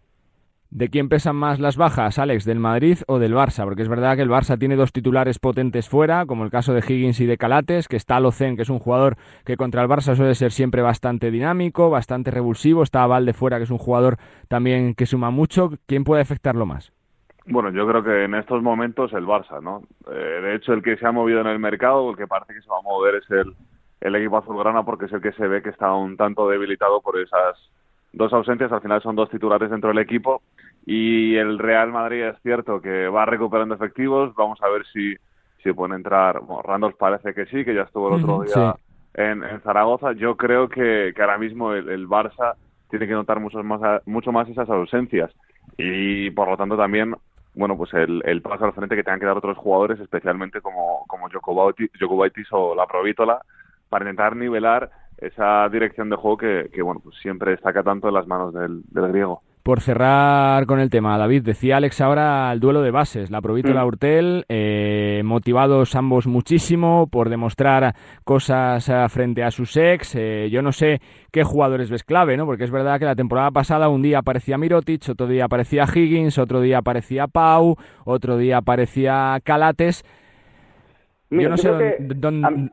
¿De quién pesan más las bajas, Alex? ¿Del Madrid o del Barça? Porque es verdad que el Barça tiene dos titulares potentes fuera, como el caso de Higgins y de Calates, que está Locen, que es un jugador que contra el Barça suele ser siempre bastante dinámico, bastante revulsivo. Está Valde fuera, que es un jugador también que suma mucho. ¿Quién puede afectarlo más? Bueno, yo creo que en estos momentos el Barça, ¿no? Eh, de hecho, el que se ha movido en el mercado, el que parece que se va a mover es el, el equipo azulgrana, porque es el que se ve que está un tanto debilitado por esas dos ausencias, al final son dos titulares dentro del equipo y el Real Madrid es cierto que va recuperando efectivos, vamos a ver si, si pueden entrar, bueno, Randolph parece que sí, que ya estuvo el otro día en, Zaragoza, yo creo que, que ahora mismo el, Barça tiene que notar mucho más, mucho más esas ausencias. Y por lo tanto también bueno, pues el, el paso al frente que tengan que dar otros jugadores, especialmente como, como Jokubaitis o la Provítola, para intentar nivelar esa dirección de juego que, que bueno, pues siempre destaca tanto en las manos del, del, griego. Por cerrar con el tema, David, decía Alex ahora el duelo de bases, la Provito y la mm. Urtel, eh, motivados ambos muchísimo por demostrar cosas eh, frente a sus ex. Eh, yo no sé qué jugadores ves clave, ¿no? Porque es verdad que la temporada pasada un día aparecía Mirotic, otro día aparecía Higgins, otro día aparecía Pau, otro día aparecía Calates. yo no sé dónde,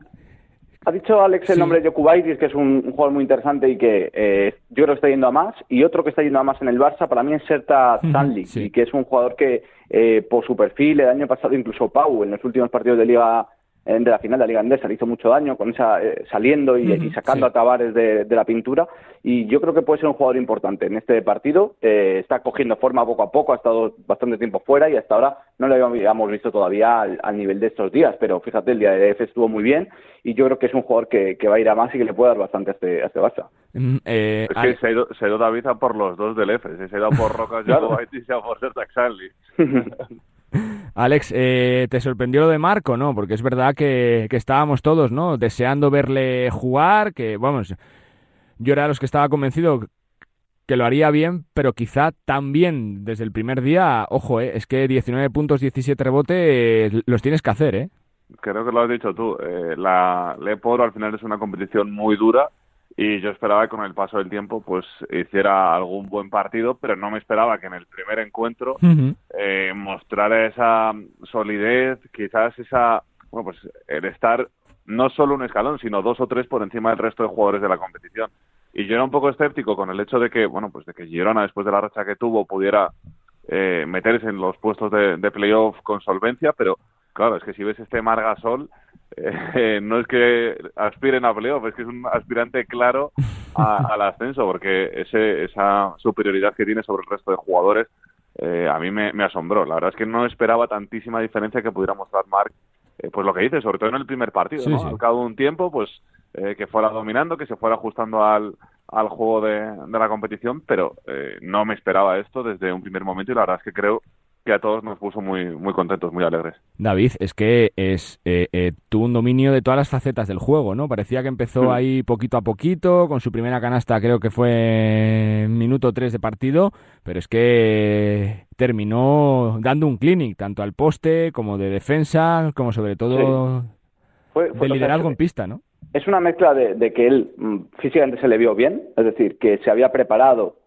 ha dicho Alex el nombre de Jokubaitis, que es un, jugador muy interesante y que eh, yo creo que está yendo a más. Y otro que está yendo a más en el Barça, para mí es Serta Stanley, y que es un jugador que, eh, por su perfil, el año pasado incluso Pau, en los últimos partidos de Liga de la final de la Liga Andesa. Le hizo mucho daño con esa eh, saliendo y, sacando a Tavares de, la pintura. Y yo creo que puede ser un jugador importante en este partido. Eh, está cogiendo forma poco a poco ha estado bastante tiempo fuera y hasta ahora no lo habíamos visto todavía al, nivel de estos días. Pero fíjate el día de EF estuvo muy bien y yo creo que es un jugador que, va a ir a más y que le puede dar bastante a este, a este Barça. Mm, eh, es que se ha, ido, se ha ido David a por los dos del EFE se ha ido por [LAUGHS] Rocas y se ha ido por Sertac [LAUGHS] Alex, eh, ¿te sorprendió lo de Marco, no? Porque es verdad que, estábamos todos, ¿no? Deseando verle jugar, que, vamos, yo era de los que estaba convencido que lo haría bien, pero quizá también desde el primer día, ojo, eh, es que 19 puntos, 17 rebotes, los tienes que hacer, ¿eh? Creo que lo has dicho tú. Eh, la Leporo al final es una competición muy dura y yo esperaba que con el paso del tiempo pues hiciera algún buen partido, pero no me esperaba que en el primer encuentro eh, mostrara esa solidez, quizás esa, bueno, pues el estar no solo un escalón, sino dos o tres por encima del resto de jugadores de la competición. Y yo era un poco escéptico con el hecho de que, bueno, pues de que Girona después de la racha que tuvo pudiera eh, meterse en los puestos de, de playoff con solvencia, pero claro, es que si ves este Margasol, eh, [LAUGHS] no es que aspiren a playoff, es que es un aspirante claro [LAUGHS] al ascenso, porque ese, esa superioridad que tiene sobre el resto de jugadores eh, a mí me, asombró. La verdad es que no esperaba tantísima diferencia que pudiera mostrar Marc, eh, pues lo que dice, sobre todo en el primer partido, ¿no? Al cabo de un tiempo, pues que fuera dominando, que se fuera ajustando al, al juego de, de la competición, pero no me esperaba esto desde un primer momento y la verdad es que creo que a todos nos puso muy, muy contentos, muy alegres. David, es que es eh, eh, tuvo un dominio de todas las facetas del juego, ¿no? Parecía que empezó Mm. ahí poquito a poquito, con su primera canasta creo que fue en minuto 3 de partido, pero es que terminó dando un clinic, tanto al poste como de defensa, como sobre todo Fue- fue- de liderazgo en pista, ¿no? Es una mezcla de, de que él mm, físicamente se le vio bien, es decir, que se había preparado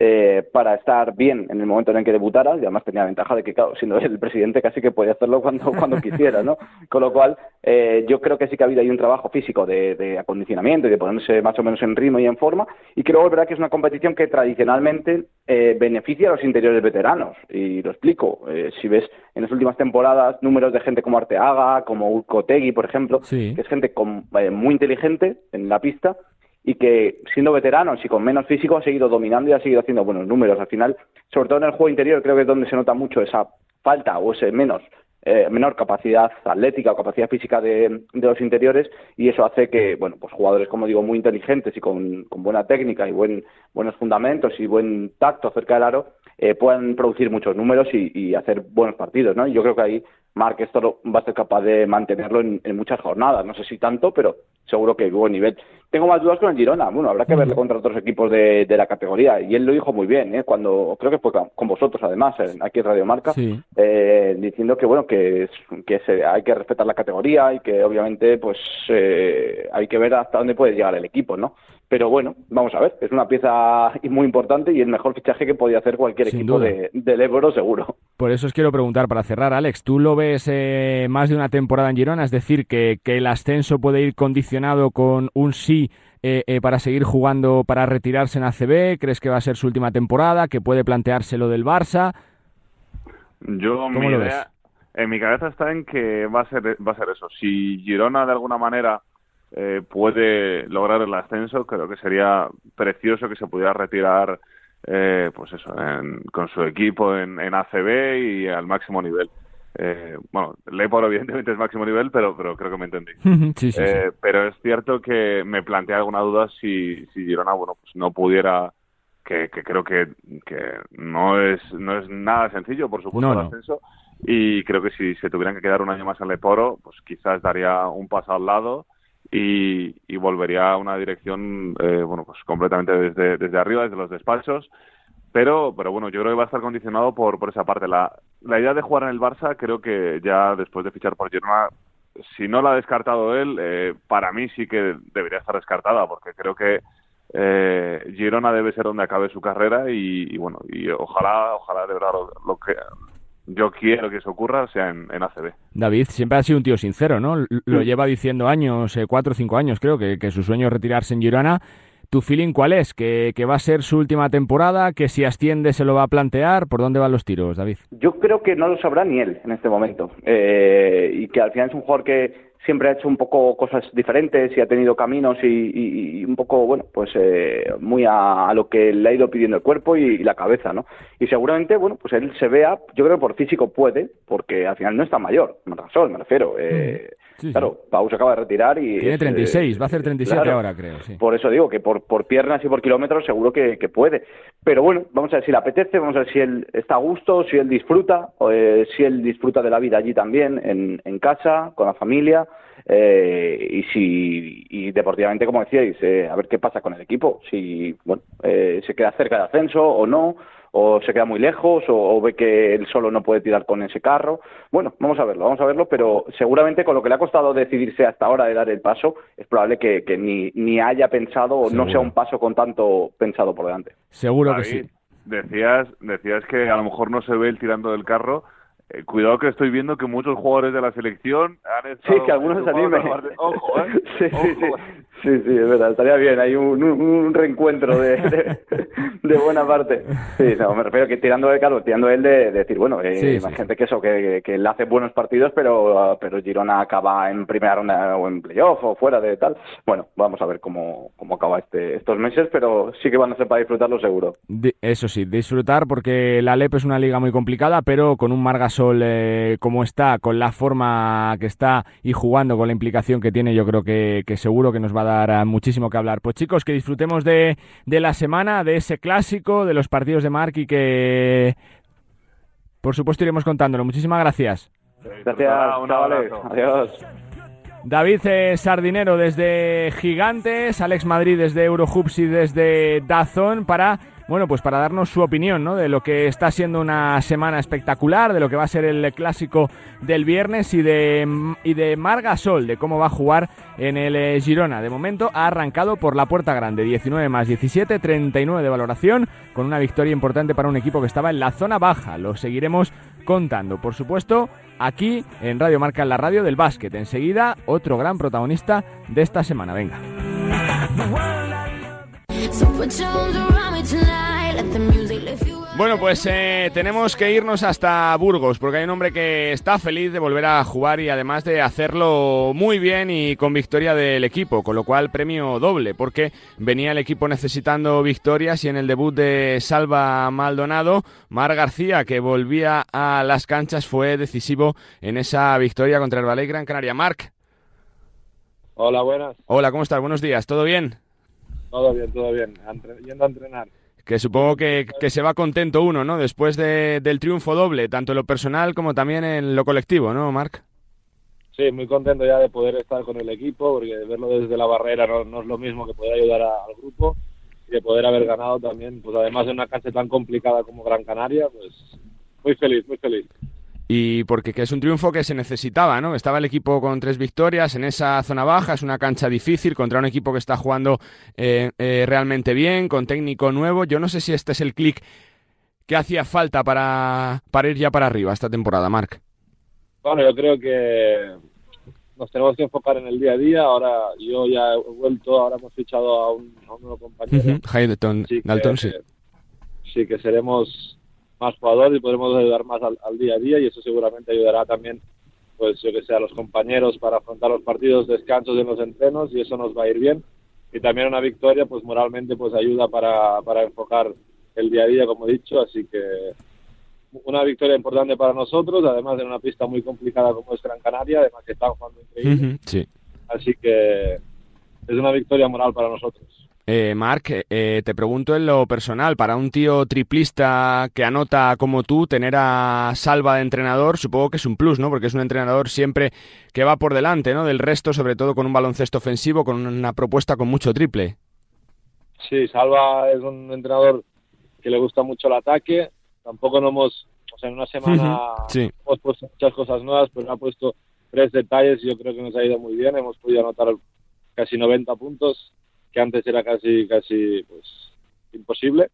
eh, para estar bien en el momento en el que debutara, y además tenía la ventaja de que, claro, siendo el presidente, casi que podía hacerlo cuando, [LAUGHS] cuando quisiera, ¿no? Con lo cual, eh, yo creo que sí que ha habido ahí un trabajo físico de, de acondicionamiento y de ponerse más o menos en ritmo y en forma, y creo, es verdad, que es una competición que tradicionalmente eh, beneficia a los interiores veteranos, y lo explico. Eh, si ves en las últimas temporadas números de gente como Arteaga, como Urcotegui, por ejemplo, Sí. que es gente con- eh, muy inteligente en la pista y que siendo veteranos y con menos físico ha seguido dominando y ha seguido haciendo buenos números. Al final, sobre todo en el juego interior, creo que es donde se nota mucho esa falta o ese menos eh, menor capacidad atlética o capacidad física de, de los interiores y eso hace que, bueno, pues jugadores, como digo, muy inteligentes y con, buena técnica y buen, buenos fundamentos y buen tacto cerca del aro, eh, puedan producir muchos números y, y hacer buenos partidos, ¿no? Y yo creo que ahí Marc esto va a ser capaz de mantenerlo en, en muchas jornadas. No sé si tanto, pero seguro que buen nivel. Tengo más dudas con el Girona. Bueno, habrá que verlo contra otros equipos de, de la categoría. Y él lo dijo muy bien, ¿eh? Cuando, creo que fue con vosotros, además, aquí en Radio Marca, Sí. eh, diciendo que, bueno, que, que se- hay que respetar la categoría y que, obviamente, pues eh, hay que ver hasta dónde puede llegar el equipo, ¿no? Pero bueno, vamos a ver. Es una pieza [LAUGHS] muy importante y el mejor fichaje que podía hacer cualquier Sin equipo de, del Ebro, seguro. Por eso os quiero preguntar para cerrar, Alex, ¿tú lo ves eh, más de una temporada en Girona? Es decir, que, que el ascenso puede ir condicionado con un sí eh, eh, para seguir jugando, para retirarse en ACB. ¿Crees que va a ser su última temporada? ¿Que puede plantearse lo del Barça? Yo, ¿Cómo mi idea, en mi cabeza está en que va a ser, va a ser eso. Si Girona de alguna manera eh, puede lograr el ascenso, creo que sería precioso que se pudiera retirar, eh, pues eso, en- con su equipo en, en ACB y al máximo nivel. Eh, bueno, Leporo evidentemente es máximo nivel, pero, pero creo que me entendí. [LAUGHS] sí, sí, sí. Eh, pero es cierto que me plantea alguna duda si, si Girona, bueno, pues no pudiera, que, que creo que, que no es no es nada sencillo, por supuesto, No, el ascenso. Y creo que si se tuvieran que quedar un año más en Leporo, pues quizás daría un paso al lado y, y volvería a una dirección, eh, bueno, pues completamente desde, desde arriba, desde los despachos. Pero, pero bueno, yo creo que va a estar condicionado por, por esa parte. La, la idea de jugar en el Barça, creo que ya después de fichar por Girona, si no la ha descartado él, eh, para mí sí que debería estar descartada, porque creo que eh, Girona debe ser donde acabe su carrera y, y bueno, y ojalá, ojalá de verdad lo, lo que yo quiero que eso ocurra sea en, en ACB. David siempre ha sido un tío sincero, ¿no? Lo Sí. lleva diciendo años, eh, cuatro o cinco años creo, que, que su sueño es retirarse en Girona. ¿Tu feeling cuál es? ¿Que, ¿Que va a ser su última temporada? ¿Que si asciende se lo va a plantear? ¿Por dónde van los tiros, David? Yo creo que no lo sabrá ni él en este momento. Eh, y que al final es un jugador que siempre ha hecho un poco cosas diferentes y ha tenido caminos y, y- y un poco, bueno, pues eh, muy a, a lo que le ha ido pidiendo el cuerpo y, y la cabeza, ¿no? Y seguramente, bueno, pues él se vea, yo creo que por físico puede, porque al final no está mayor, Margasol, me refiero. Eh, Sí, sí. Claro, Pau se acaba de retirar y... Tiene es, 36, eh, va a hacer 37 claro. ahora, creo. Sí. Por eso digo que por, por piernas y por kilómetros seguro que, que puede. Pero bueno, vamos a ver si le apetece, vamos a ver si él está a gusto, si él disfruta, o, eh, si él disfruta de la vida allí también, en, en casa, con la familia, eh, y si y deportivamente, como decíais, eh, a ver qué pasa con el equipo, si bueno eh, se queda cerca del ascenso o no, o se queda muy lejos, o, o ve que él solo no puede tirar con ese carro. Bueno, vamos a verlo, vamos a verlo, pero seguramente con lo que le ha costado decidirse hasta ahora de dar el paso, es probable que, que ni, ni haya pensado o no sea un paso con tanto pensado por delante. Seguro que sí. Decías, decías que a lo mejor no se ve el tirando del carro. Eh, cuidado que estoy viendo que muchos jugadores de la selección han estado Sí, que algunos se enchufados anime. a la parte- Ojo, ¿eh? [LAUGHS] Sí, sí, sí. Sí, sí, es verdad, estaría bien, hay un, un, un reencuentro de, de, [LAUGHS] de buena parte. Sí, no, me refiero que tirando de claro, tirando él de, de decir, bueno, eh, Sí, sí, imagínate que eso, que, que él hace buenos partidos, pero, pero Girona acaba en primera ronda o en playoff o fuera de tal. Bueno, vamos a ver cómo, cómo acaba este, estos meses, pero sí que van a ser para disfrutarlo seguro. Eso sí, disfrutar porque la LEP es una liga muy complicada, pero con un Margasol eh, como está, con la forma que está y jugando con la implicación que tiene, yo creo que, que seguro que nos va a dar ah, muchísimo que hablar. Pues chicos, que disfrutemos de, de la semana, de ese clásico, de los partidos de Mark y que por supuesto iremos contándolo. Muchísimas gracias. Gracias, chavales. Adiós. David eh, Sardinero desde Gigantes, Alex Madrid desde Eurohoops y desde Dazón para bueno, pues para darnos su opinión ¿no? de lo que está siendo una semana espectacular, de lo que va a ser el clásico del viernes y de, y de Margasol, de cómo va a jugar en el eh, Girona. De momento ha arrancado por la puerta grande, 19 más 17, 39 de valoración, con una victoria importante para un equipo que estaba en la zona baja. Lo seguiremos contando, por supuesto, aquí en Radio Marca, en la radio del básquet. Enseguida, otro gran protagonista de esta semana. Venga. Bueno, pues eh, tenemos que irnos hasta Burgos, porque hay un hombre que está feliz de volver a jugar y además de hacerlo muy bien y con victoria del equipo, con lo cual premio doble, porque venía el equipo necesitando victorias y en el debut de Salva Maldonado, Mar García, que volvía a las canchas, fue decisivo en esa victoria contra el Valle Gran Canaria. Marc. Hola, buenas. Hola, ¿cómo estás? Buenos días, ¿todo bien? Todo bien, todo bien. yendo a entrenar. Que supongo que, se va contento uno, ¿no? Después del triunfo doble, tanto en lo personal como también en lo colectivo, ¿no, Marc? Sí, muy contento ya de poder estar con el equipo, porque verlo desde la barrera no, es lo mismo que poder ayudar al grupo y de poder haber ganado también, pues además en una cancha tan complicada como Gran Canaria, pues muy feliz, muy feliz y porque es un triunfo que se necesitaba, ¿no? Estaba el equipo con tres victorias en esa zona baja, es una cancha difícil contra un equipo que está jugando eh, eh, realmente bien, con técnico nuevo. Yo no sé si este es el clic que hacía falta para, para ir ya para arriba esta temporada, Marc. Bueno, yo creo que nos tenemos que enfocar en el día a día. Ahora yo ya he vuelto, ahora hemos fichado a un, nuevo compañero. Dalton, sí. Sí, que seremos más jugadores y podremos ayudar más al, día a día y eso seguramente ayudará también pues yo que sé a los compañeros para afrontar los partidos descansos en los entrenos y eso nos va a ir bien. Y también una victoria pues moralmente pues ayuda para, para enfocar el día a día como he dicho. Así que una victoria importante para nosotros además de una pista muy complicada como es Gran Canaria además que están jugando increíble. Sí. así que es una victoria moral para nosotros eh, Marc, eh, te pregunto en lo personal, para un tío triplista que anota como tú, tener a Salva de entrenador, supongo que es un plus, ¿no? Porque es un entrenador siempre que va por delante, ¿no? Del resto, sobre todo con un baloncesto ofensivo, con una propuesta con mucho triple. Sí, Salva es un entrenador que le gusta mucho el ataque. Tampoco no hemos, o sea, en una semana hemos puesto muchas cosas nuevas, pero ha puesto tres detalles y yo creo que nos ha ido muy bien. Hemos podido anotar casi 90 puntos que antes era casi, casi pues, imposible.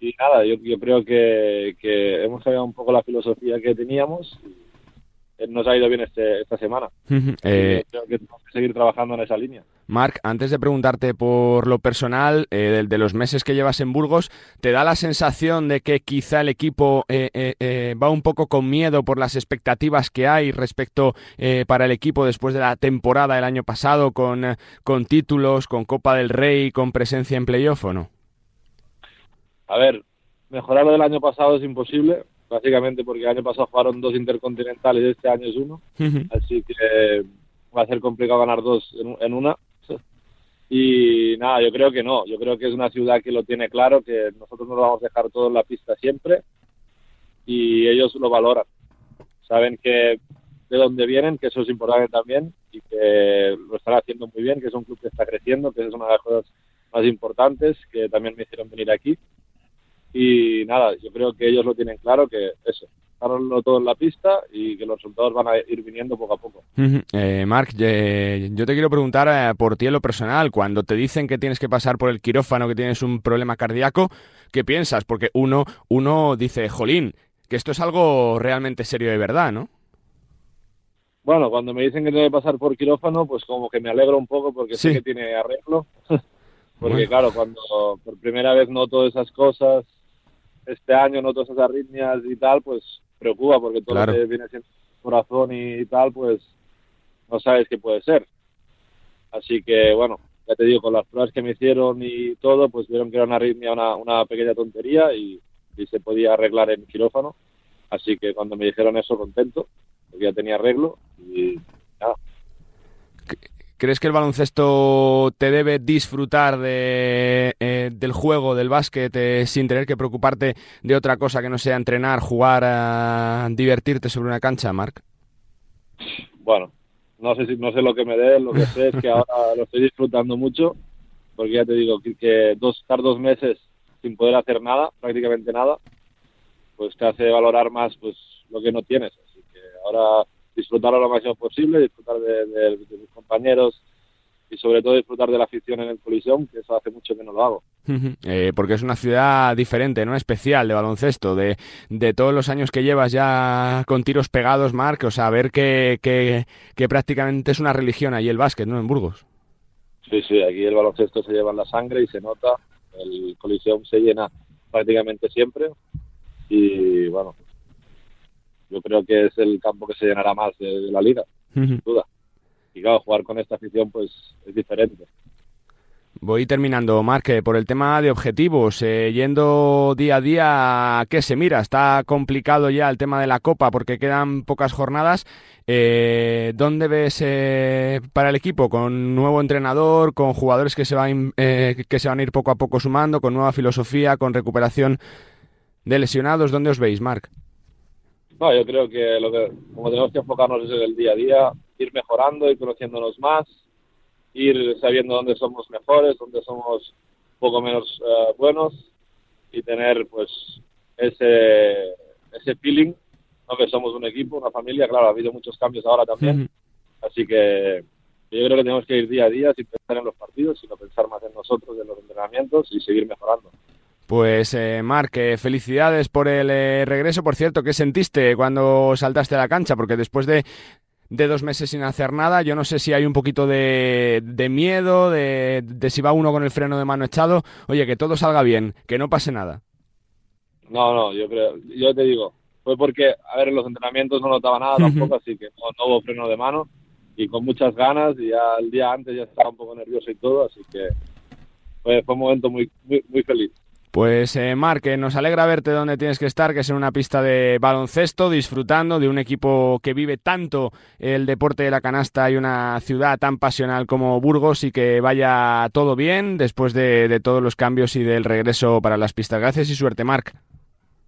y nada, yo, yo creo que, que, hemos cambiado un poco la filosofía que teníamos y nos ha ido bien este, esta semana. [LAUGHS] eh, creo que tenemos que seguir trabajando en esa línea. Marc, antes de preguntarte por lo personal, eh, de, los meses que llevas en Burgos, ¿te da la sensación de que quizá el equipo eh, eh, va un poco con miedo por las expectativas que hay respecto para el equipo después de la temporada del año pasado, con, con títulos, con Copa del Rey, con presencia en playoff o no? A ver, mejorar lo del año pasado es imposible, básicamente porque el año pasado jugaron dos intercontinentales y este año es uno, así que va a ser complicado ganar dos en una [LAUGHS] y nada, yo creo que no. Yo creo que es una ciudad que lo tiene claro, que nosotros nos vamos a dejar todo en la pista siempre y ellos lo valoran. Saben que de dónde vienen, que eso es importante también y que lo están haciendo muy bien, que es un club que está creciendo, que es una de las cosas más importantes que también me hicieron venir aquí. Y nada, yo creo que ellos lo tienen claro, que eso, dejarlo todo en la pista y que los resultados van a ir viniendo poco a poco. eh, Marc, yo te quiero preguntar eh, por ti en lo personal, cuando te dicen que tienes que pasar por el quirófano, que tienes un problema cardíaco, ¿qué piensas? Porque uno, uno dice, jolín, que esto es algo realmente serio de verdad, ¿no? Bueno, cuando me dicen que tengo que pasar por quirófano, pues como que me alegro un poco porque sé que tiene arreglo. [LAUGHS] porque claro, cuando por primera vez noto esas cosas, este año noto esas arritmias y tal, pues preocupa porque todo lo que viene siendo corazón y tal, pues no sabes qué puede ser. Así que bueno, ya te digo, con las pruebas que me hicieron y todo, pues vieron que era una arritmia, una, una pequeña tontería y, se podía arreglar en quirófano. Así que cuando me dijeron eso, contento, porque ya tenía arreglo y nada. ¿Crees que el baloncesto te debe disfrutar de, eh, del juego, del básquet, eh, sin tener que preocuparte de otra cosa que no sea entrenar, jugar, divertirte sobre una cancha, Marc? Bueno, no sé si no sé lo que me dé, lo que sé es que ahora [LAUGHS] lo estoy disfrutando mucho, porque ya te digo que, dos, estar dos meses sin poder hacer nada, prácticamente nada, pues te hace valorar más pues lo que no tienes. Así que ahora disfrutarlo lo máximo posible, disfrutar de, mis compañeros y sobre todo disfrutar de la afición en el Coliseum, que eso hace mucho que no lo hago. Eh, porque es una ciudad diferente, ¿no? Especial de baloncesto, de, de todos los años que llevas ya con tiros pegados, Marc, o sea, ver que, que, que prácticamente es una religión allí el básquet, ¿no? En Burgos. Sí, sí, aquí el baloncesto se lleva en la sangre y se nota, el Coliseum se llena prácticamente siempre y bueno, yo creo que es el campo que se llenará más de, la liga, sin duda. Y claro, jugar con esta afición pues es diferente. Voy terminando, Marque, por el tema de objetivos, eh, yendo día a día, ¿qué se mira? Está complicado ya el tema de la Copa porque quedan pocas jornadas. Eh, ¿Dónde ves eh, para el equipo? ¿Con nuevo entrenador, con jugadores que se, van, que se van a ir poco a poco sumando, con nueva filosofía, con recuperación de lesionados? ¿Dónde os veis, Marc? No, yo creo que lo que como tenemos que enfocarnos es en el día a día, ir mejorando, y conociéndonos más, ir sabiendo dónde somos mejores, dónde somos un poco menos eh, buenos y tener pues ese ese feeling, ¿no? que somos un equipo, una familia, claro, ha habido muchos cambios ahora también, así que yo creo que tenemos que ir día a día sin pensar en los partidos, sino pensar más en nosotros, en los entrenamientos y seguir mejorando. Pues eh, Marc, eh, felicidades por el eh, regreso. Por cierto, ¿qué sentiste cuando saltaste a la cancha? Porque después de, de, dos meses sin hacer nada, yo no sé si hay un poquito de, de miedo, de, de, si va uno con el freno de mano echado. Oye, que todo salga bien, que no pase nada. No, no, yo creo, yo te digo, fue porque, a ver, en los entrenamientos no notaba nada tampoco, así que no, hubo freno de mano y con muchas ganas y ya el día antes ya estaba un poco nervioso y todo, así que fue, fue un momento muy, muy, muy feliz. Pues eh, Marc, nos alegra verte donde tienes que estar, que es en una pista de baloncesto, disfrutando de un equipo que vive tanto el deporte de la canasta y una ciudad tan pasional como Burgos y que vaya todo bien después de, de todos los cambios y del regreso para las pistas. Gracias y suerte, Marc.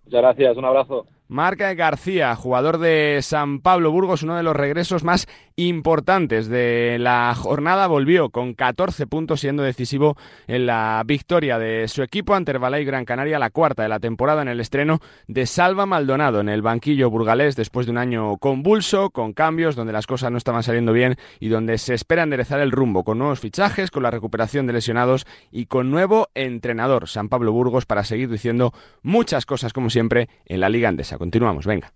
Muchas gracias, un abrazo. Marca García, jugador de San Pablo Burgos, uno de los regresos más importantes de la jornada, volvió con 14 puntos siendo decisivo en la victoria de su equipo ante Herbalife Gran Canaria, la cuarta de la temporada en el estreno de Salva Maldonado en el banquillo burgalés después de un año convulso, con cambios, donde las cosas no estaban saliendo bien y donde se espera enderezar el rumbo con nuevos fichajes, con la recuperación de lesionados y con nuevo entrenador, San Pablo Burgos, para seguir diciendo muchas cosas como siempre en la Liga Andesa. Continuamos, venga.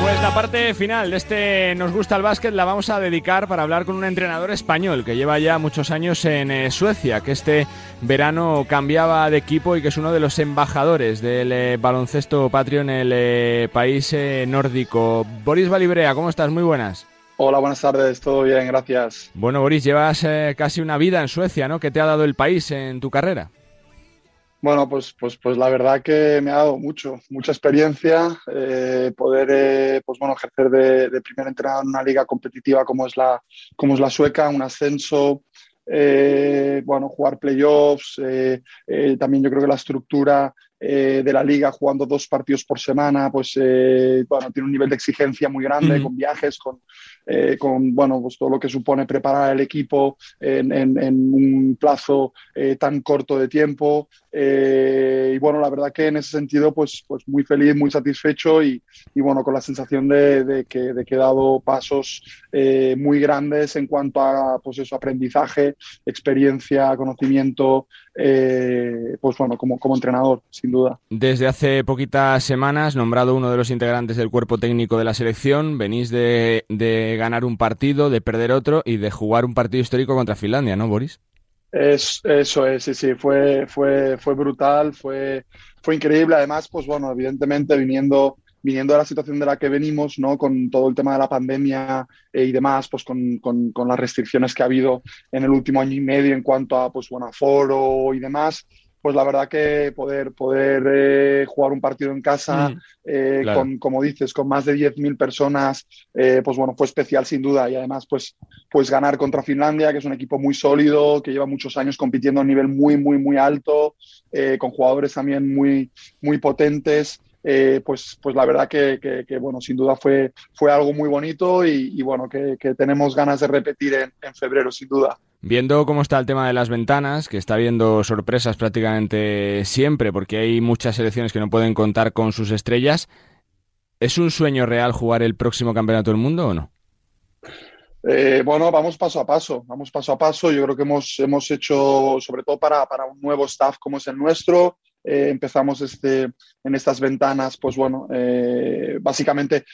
Pues la parte final de este Nos gusta el básquet la vamos a dedicar para hablar con un entrenador español que lleva ya muchos años en eh, Suecia, que este verano cambiaba de equipo y que es uno de los embajadores del eh, baloncesto patrio en el eh, país nórdico. Boris Valibrea, ¿cómo estás? Muy buenas. Hola, buenas tardes, todo bien, gracias. Bueno, Boris, llevas eh, casi una vida en Suecia, ¿no? ¿Qué te ha dado el país en tu carrera? Bueno, pues, pues, pues la verdad que me ha dado mucho, mucha experiencia, eh, poder eh, pues bueno, ejercer de, de, primer entrenador en una liga competitiva como es la, como es la sueca, un ascenso, bueno, jugar playoffs, también yo creo que la estructura de la liga jugando dos partidos por semana, pues bueno, tiene un nivel de exigencia muy grande, con viajes, con, eh, con bueno, pues todo lo que supone preparar el equipo en, un plazo eh, tan corto de tiempo. Eh, y bueno, la verdad que en ese sentido, pues, pues muy feliz, muy satisfecho y, y bueno, con la sensación de, que, de que he dado pasos muy grandes en cuanto a pues eso, aprendizaje, experiencia, conocimiento, pues bueno, como, como entrenador, sin duda. Desde hace poquitas semanas, nombrado uno de los integrantes del cuerpo técnico de la selección, venís de ganar un partido, de perder otro y de jugar un partido histórico contra Finlandia, ¿no, Boris? Es, eso es, sí, sí, fue, fue, fue brutal, fue, fue increíble. Además, pues bueno, evidentemente viniendo, viniendo de la situación de la que venimos, ¿no? Con todo el tema de la pandemia eh, y demás, pues con, con, las restricciones que ha habido en el último año y medio en cuanto a, pues bueno, aforo y demás, pues la verdad que poder, poder eh, jugar un partido en casa, Mm, eh, claro. con, como dices, con más de 10.000 personas, eh, pues bueno, fue especial sin duda. Y además, pues, pues ganar contra Finlandia, que es un equipo muy sólido, que lleva muchos años compitiendo a un nivel muy, muy, muy alto, con jugadores también muy, muy potentes. Eh, pues, pues la verdad que, que- que, bueno, sin duda fue, fue algo muy bonito y, y, bueno, que, que tenemos ganas de repetir en, en febrero, sin duda. Viendo cómo está el tema de las ventanas, que está habiendo sorpresas prácticamente siempre, porque hay muchas selecciones que no pueden contar con sus estrellas, ¿es un sueño real jugar el próximo campeonato del mundo o no? Eh, bueno, vamos paso a paso, vamos paso a paso. Yo creo que hemos, hemos hecho, sobre todo para, para un nuevo staff como es el nuestro, eh, empezamos este, en estas ventanas, pues bueno, eh, básicamente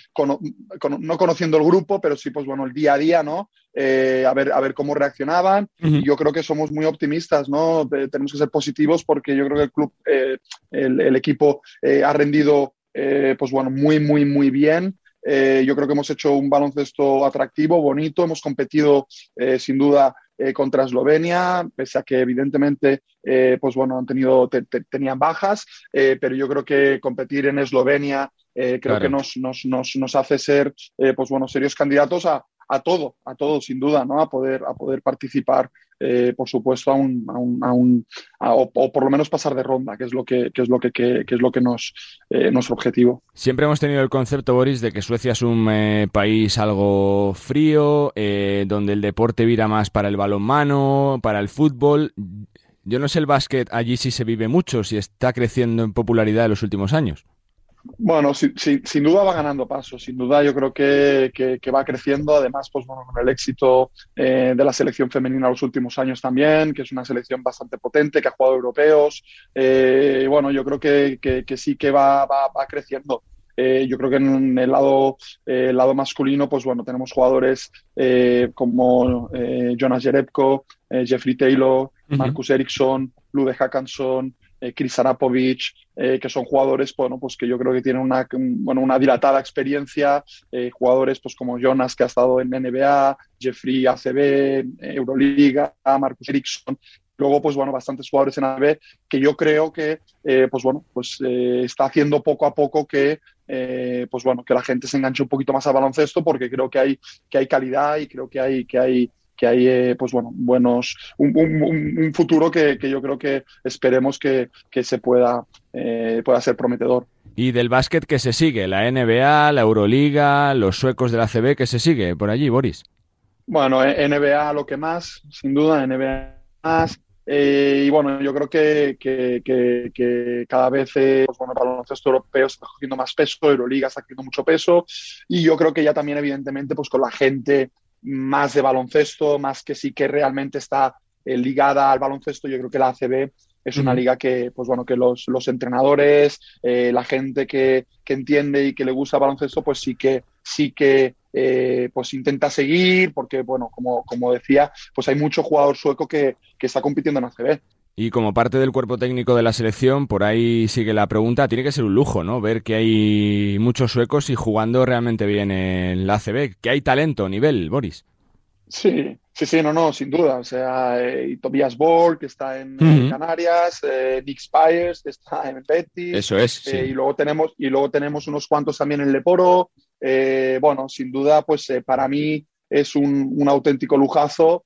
no conociendo el grupo, pero sí, pues bueno, el día a día, ¿no? Eh, a, ver, a ver cómo reaccionaban. Y yo creo que somos muy optimistas, ¿no? Tenemos que ser positivos porque yo creo que el club, eh, el, el equipo ha rendido, pues bueno, muy, muy, muy bien. Eh, yo creo que hemos hecho un baloncesto atractivo, bonito. Hemos competido, eh, sin duda, eh, contra Eslovenia, pese a que evidentemente, eh, pues bueno, han tenido, te- te- tenían bajas, eh, pero yo creo que competir en Eslovenia eh, creo Claro. que nos, nos, nos, nos hace ser, pues bueno, serios candidatos a, a todo, a todo, sin duda, ¿no? A poder, a poder participar, eh, por supuesto, a un, a un, a un o, por lo menos pasar de ronda, que es lo que, que es lo que, que, es lo que nos, eh, nuestro objetivo. Siempre hemos tenido el concepto, Boris, de que Suecia es un eh, país algo frío, donde el deporte vira más para el balonmano, para el fútbol. Yo no sé el básquet allí si se vive mucho, si está creciendo en popularidad en los últimos años. Bueno, sin duda va ganando pasos, sin duda yo creo que, que- que va creciendo, además, pues bueno, con el éxito eh, de la selección femenina los últimos años también, que es una selección bastante potente, que ha jugado europeos, eh, bueno, yo creo que, que- sí que va, va- va creciendo. Eh, yo creo que en el lado, eh, el lado masculino, pues bueno, tenemos jugadores eh, como Jonas Jerebko, Jeffrey Taylor. Marcus Eriksson, Lude Hackanson, eh, Chris Arapovic, eh, que son jugadores, bueno, pues que yo creo que tienen una, bueno, una dilatada experiencia, eh, jugadores pues como Jonas, que ha estado en NBA, Jeffrey ACB, eh, Euroliga, Marcus Eriksson, luego pues bueno, bastantes jugadores en ACB, que yo creo que, eh, pues bueno, pues está haciendo poco a poco que, pues bueno, que la gente se enganche un poquito más al baloncesto, porque creo que hay, que hay calidad y creo que hay, que hay que hay, eh, pues bueno, buenos, un, un- un- un futuro que, que yo creo que esperemos que, que se pueda, eh, pueda ser prometedor. Y del básquet que se sigue, la NBA, la Euroliga, los suecos de la CB que se sigue por allí, Boris. Bueno, eh, NBA lo que más, sin duda, NBA más. Eh, y bueno, yo creo que, que, que- que cada vez eh, pues bueno, el baloncesto europeo está cogiendo más peso, Euroliga está cogiendo mucho peso. Y yo creo que ya también, evidentemente, pues con la gente más de baloncesto, más que sí que realmente está eh, ligada al baloncesto, yo creo que la ACB es una liga que, pues bueno, que los, los entrenadores, eh, la gente que, que entiende y que le gusta el baloncesto, pues sí que, sí que eh, pues intenta seguir, porque bueno, como, como decía, pues hay mucho jugador sueco que, que está compitiendo en ACB. Y como parte del cuerpo técnico de la selección, por ahí sigue la pregunta, tiene que ser un lujo, ¿no? Ver que hay muchos suecos y jugando realmente bien en la ACB, que hay talento, nivel, Boris. Sí, sí, sí, no, no, sin duda. O sea, eh, Tobias Ball, que está en, Canarias, eh, Nick Spires, que está en Betis. Eso es, sí. Eh, y luego tenemos, y luego tenemos unos cuantos también en Leporo. Eh, bueno, sin duda, pues eh, para mí es un, un auténtico lujazo.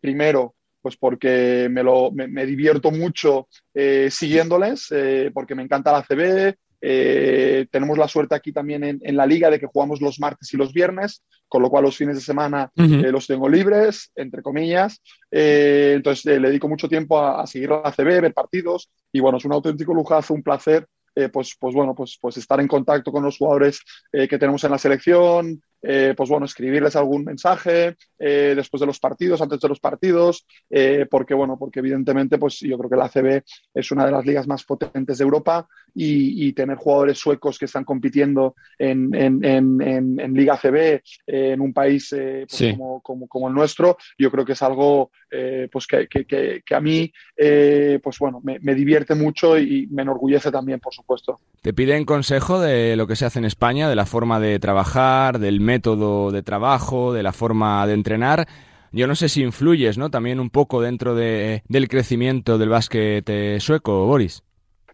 Primero, pues porque me, lo, me, me divierto mucho eh, siguiéndoles, eh, porque me encanta la CB. Eh, tenemos la suerte aquí también en, en la liga de que jugamos los martes y los viernes, con lo cual los fines de semana los tengo libres, entre comillas. Entonces le dedico mucho tiempo a, a seguir la CB, ver partidos y bueno, es un auténtico lujazo, un placer. eh, pues, pues bueno, pues, pues estar en contacto con los jugadores eh, que tenemos en la selección, eh, pues bueno, escribirles algún mensaje eh, después de los partidos, antes de los partidos, eh, porque bueno, porque evidentemente pues yo creo que la ACB es una de las ligas más potentes de Europa y, y tener jugadores suecos que están compitiendo en, en, en, en- en Liga ACB eh, en un país eh, pues, Sí. como, como, como el nuestro, yo creo que es algo eh, pues que, que, que, que a mí eh, pues bueno, me, me divierte mucho y me enorgullece también, por supuesto. Te piden consejo de lo que se hace en España, de la forma de trabajar, del método de trabajo, de la forma de entrenar. yo no sé si influyes, ¿no? También un poco dentro de, del crecimiento del básquet eh, sueco, Boris.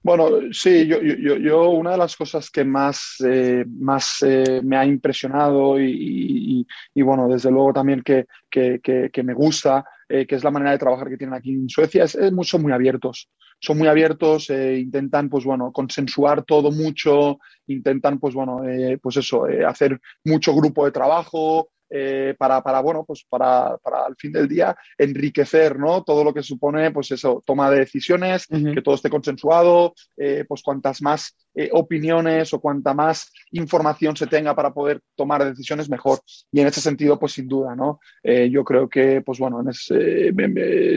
Bueno, sí, yo, yo, yo, una de las cosas que más, eh, más eh, me ha impresionado y, y, bueno, desde luego también que, que, que, me gusta, que es la manera de trabajar que tienen aquí en Suecia, es, es son muy abiertos. Son muy abiertos, intentan, pues bueno, consensuar todo mucho, intentan, pues bueno, pues eso, hacer mucho grupo de trabajo, eh, para, para, bueno, pues para, para al fin del día enriquecer, ¿no? Todo lo que supone, pues eso, toma de decisiones, que todo esté consensuado, eh, pues cuantas más eh, opiniones o cuanta más información se tenga para poder tomar decisiones, mejor. Y en ese sentido, pues sin duda, ¿no? yo creo que, pues bueno,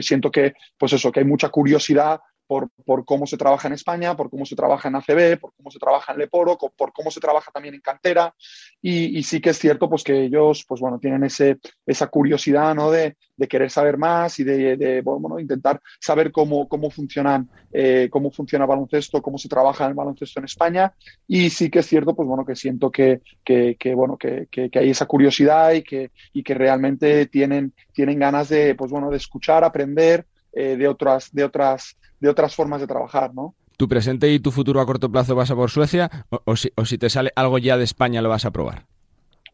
siento que, pues eso, que hay mucha curiosidad por, por, cómo se trabaja en España, por cómo se trabaja en ACB, por cómo se trabaja en Leporo, por cómo se trabaja también en cantera. Y, sí que es cierto pues, que ellos pues, bueno, tienen ese, esa curiosidad ¿no? de, de querer saber más y de, de bueno, intentar saber cómo, cómo, funcionan, eh, cómo funciona el baloncesto, cómo se trabaja el baloncesto en España. Y sí que es cierto pues, bueno, que siento que, que, que bueno, que, que, hay esa curiosidad y que, y que realmente tienen, tienen ganas de, pues, bueno, de escuchar, aprender. Eh, de otras, de otras de otras formas de trabajar, ¿no? ¿Tu presente y tu futuro a corto plazo vas a por Suecia o, si, o si, te sale algo ya de España lo vas a probar?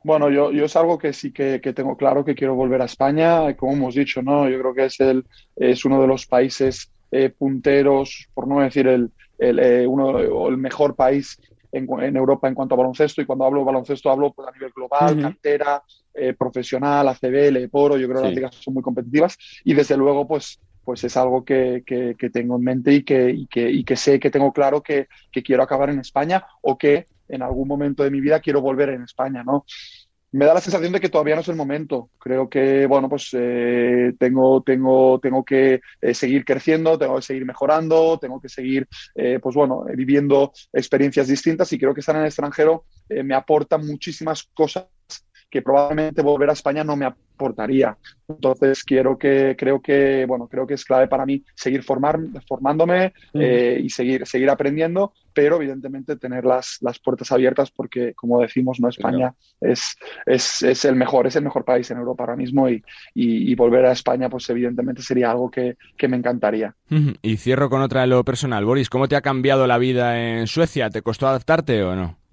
Bueno, yo, yo es algo que sí que, que, tengo claro que quiero volver a España, como hemos dicho, ¿no? Yo creo que es, el, es uno de los países eh, punteros, por no decir el, el, eh, uno, el mejor país en, en, Europa en cuanto a baloncesto. Y cuando hablo de baloncesto hablo pues, a nivel global, cantera, eh, profesional, ACB, Poro. Yo creo que las ligas son muy competitivas. Y desde luego, pues pues es algo que, que, tengo en mente y que, que, sé que tengo claro que, quiero acabar en España o que en algún momento de mi vida quiero volver en España, ¿no? Me da la sensación de que todavía no es el momento. Creo que, bueno, pues eh, tengo, tengo, tengo que eh, seguir creciendo, tengo que seguir mejorando, tengo que seguir, eh, pues bueno, viviendo experiencias distintas y creo que estar en el extranjero me aporta muchísimas cosas que probablemente volver a España no me aportaría. Entonces quiero que, creo que, bueno, creo que es clave para mí seguir formar, formándome eh, y seguir, seguir aprendiendo, pero evidentemente tener las, las puertas abiertas porque, como decimos, no España es, es, es, el mejor, es el mejor país en Europa ahora mismo y, y, volver a España, pues evidentemente sería algo que, que me encantaría. Y cierro con otra de lo personal. Boris, ¿cómo te ha cambiado la vida en Suecia? ¿Te costó adaptarte o no?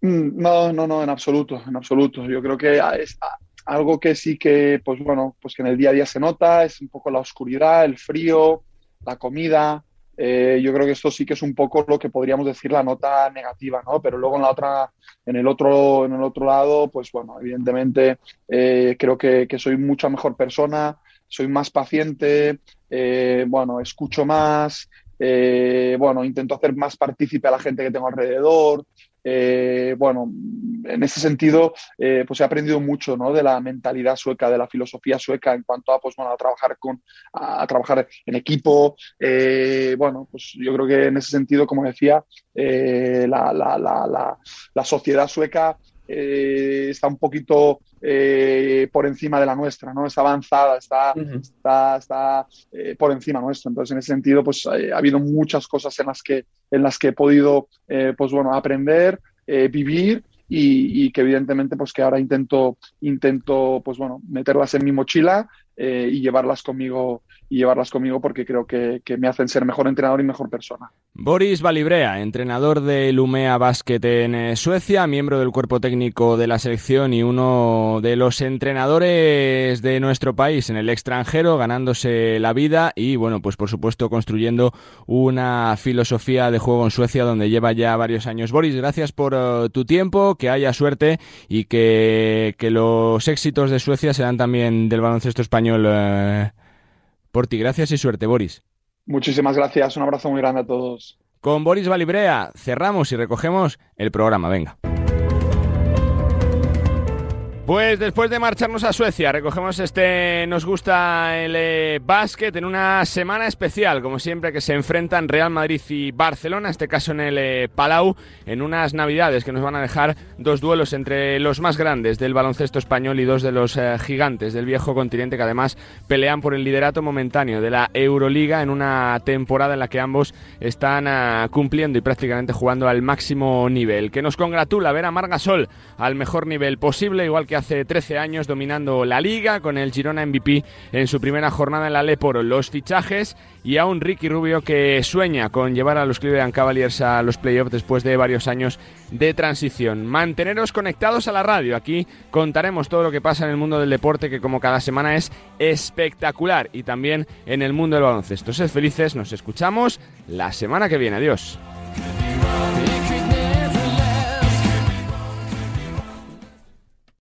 Mm, no, no, no, en absoluto, en absoluto. Yo creo que es algo que sí que, pues bueno, pues que en el día a día se nota, es un poco la oscuridad, el frío, la comida. Eh, yo creo que esto sí que es un poco lo que podríamos decir la nota negativa, ¿no? Pero luego en la otra, en el otro, en el otro lado, pues bueno, evidentemente eh, creo que, soy mucha mejor persona, soy más paciente, eh, bueno, escucho más, bueno, intento hacer más partícipe a la gente que tengo alrededor, eh, bueno, en ese sentido, eh, pues he aprendido mucho ¿no? de la mentalidad sueca, de la filosofía sueca en cuanto a, pues, bueno, a trabajar con, a, trabajar en equipo. Eh, bueno, pues yo creo que en ese sentido, como decía, la, la, la, la, sociedad sueca está un poquito eh, por encima de la nuestra, ¿no? Está avanzada, está, está, está eh, por encima nuestra. Entonces, en ese sentido, pues ha habido muchas cosas en las que, en las que he podido, pues bueno, aprender, vivir y, que evidentemente, pues que ahora intento, intento, pues bueno, meterlas en mi mochila y llevarlas conmigo y llevarlas conmigo porque creo que, me hacen ser mejor entrenador y mejor persona. Boris Valibrea, entrenador de Lumea Basket en eh, Suecia, miembro del cuerpo técnico de la selección y uno de los entrenadores de nuestro país en el extranjero, ganándose la vida y, bueno, pues por supuesto construyendo una filosofía de juego en Suecia donde lleva ya varios años. Boris, gracias por eh, tu tiempo, que haya suerte y que, los éxitos de Suecia sean también del baloncesto español. Eh, por ti. Gracias y suerte, Boris. Muchísimas gracias. Un abrazo muy grande a todos. Con Boris Valibrea cerramos y recogemos el programa. Venga. Pues después de marcharnos a Suecia, recogemos este Nos gusta el eh, básquet en una semana especial, como siempre, que se enfrentan Real Madrid y Barcelona, este caso en el eh, Palau, en unas navidades que nos van a dejar dos duelos entre los más grandes del baloncesto español y dos de los eh, gigantes del viejo continente que además pelean por el liderato momentáneo de la Euroliga en una temporada en la que ambos están ah, cumpliendo y prácticamente jugando al máximo nivel. Que nos congratula ver a Margasol al mejor nivel posible, igual que hace 13 años dominando la liga con el Girona MVP en su primera jornada en la Leporo. Los fichajes y a un Ricky Rubio que sueña con llevar a los Cleveland Cavaliers a los playoffs después de varios años de transición. Manteneros conectados a la radio. Aquí contaremos todo lo que pasa en el mundo del deporte que como cada semana es espectacular y también en el mundo del baloncesto. Sed felices, nos escuchamos la semana que viene. Adiós.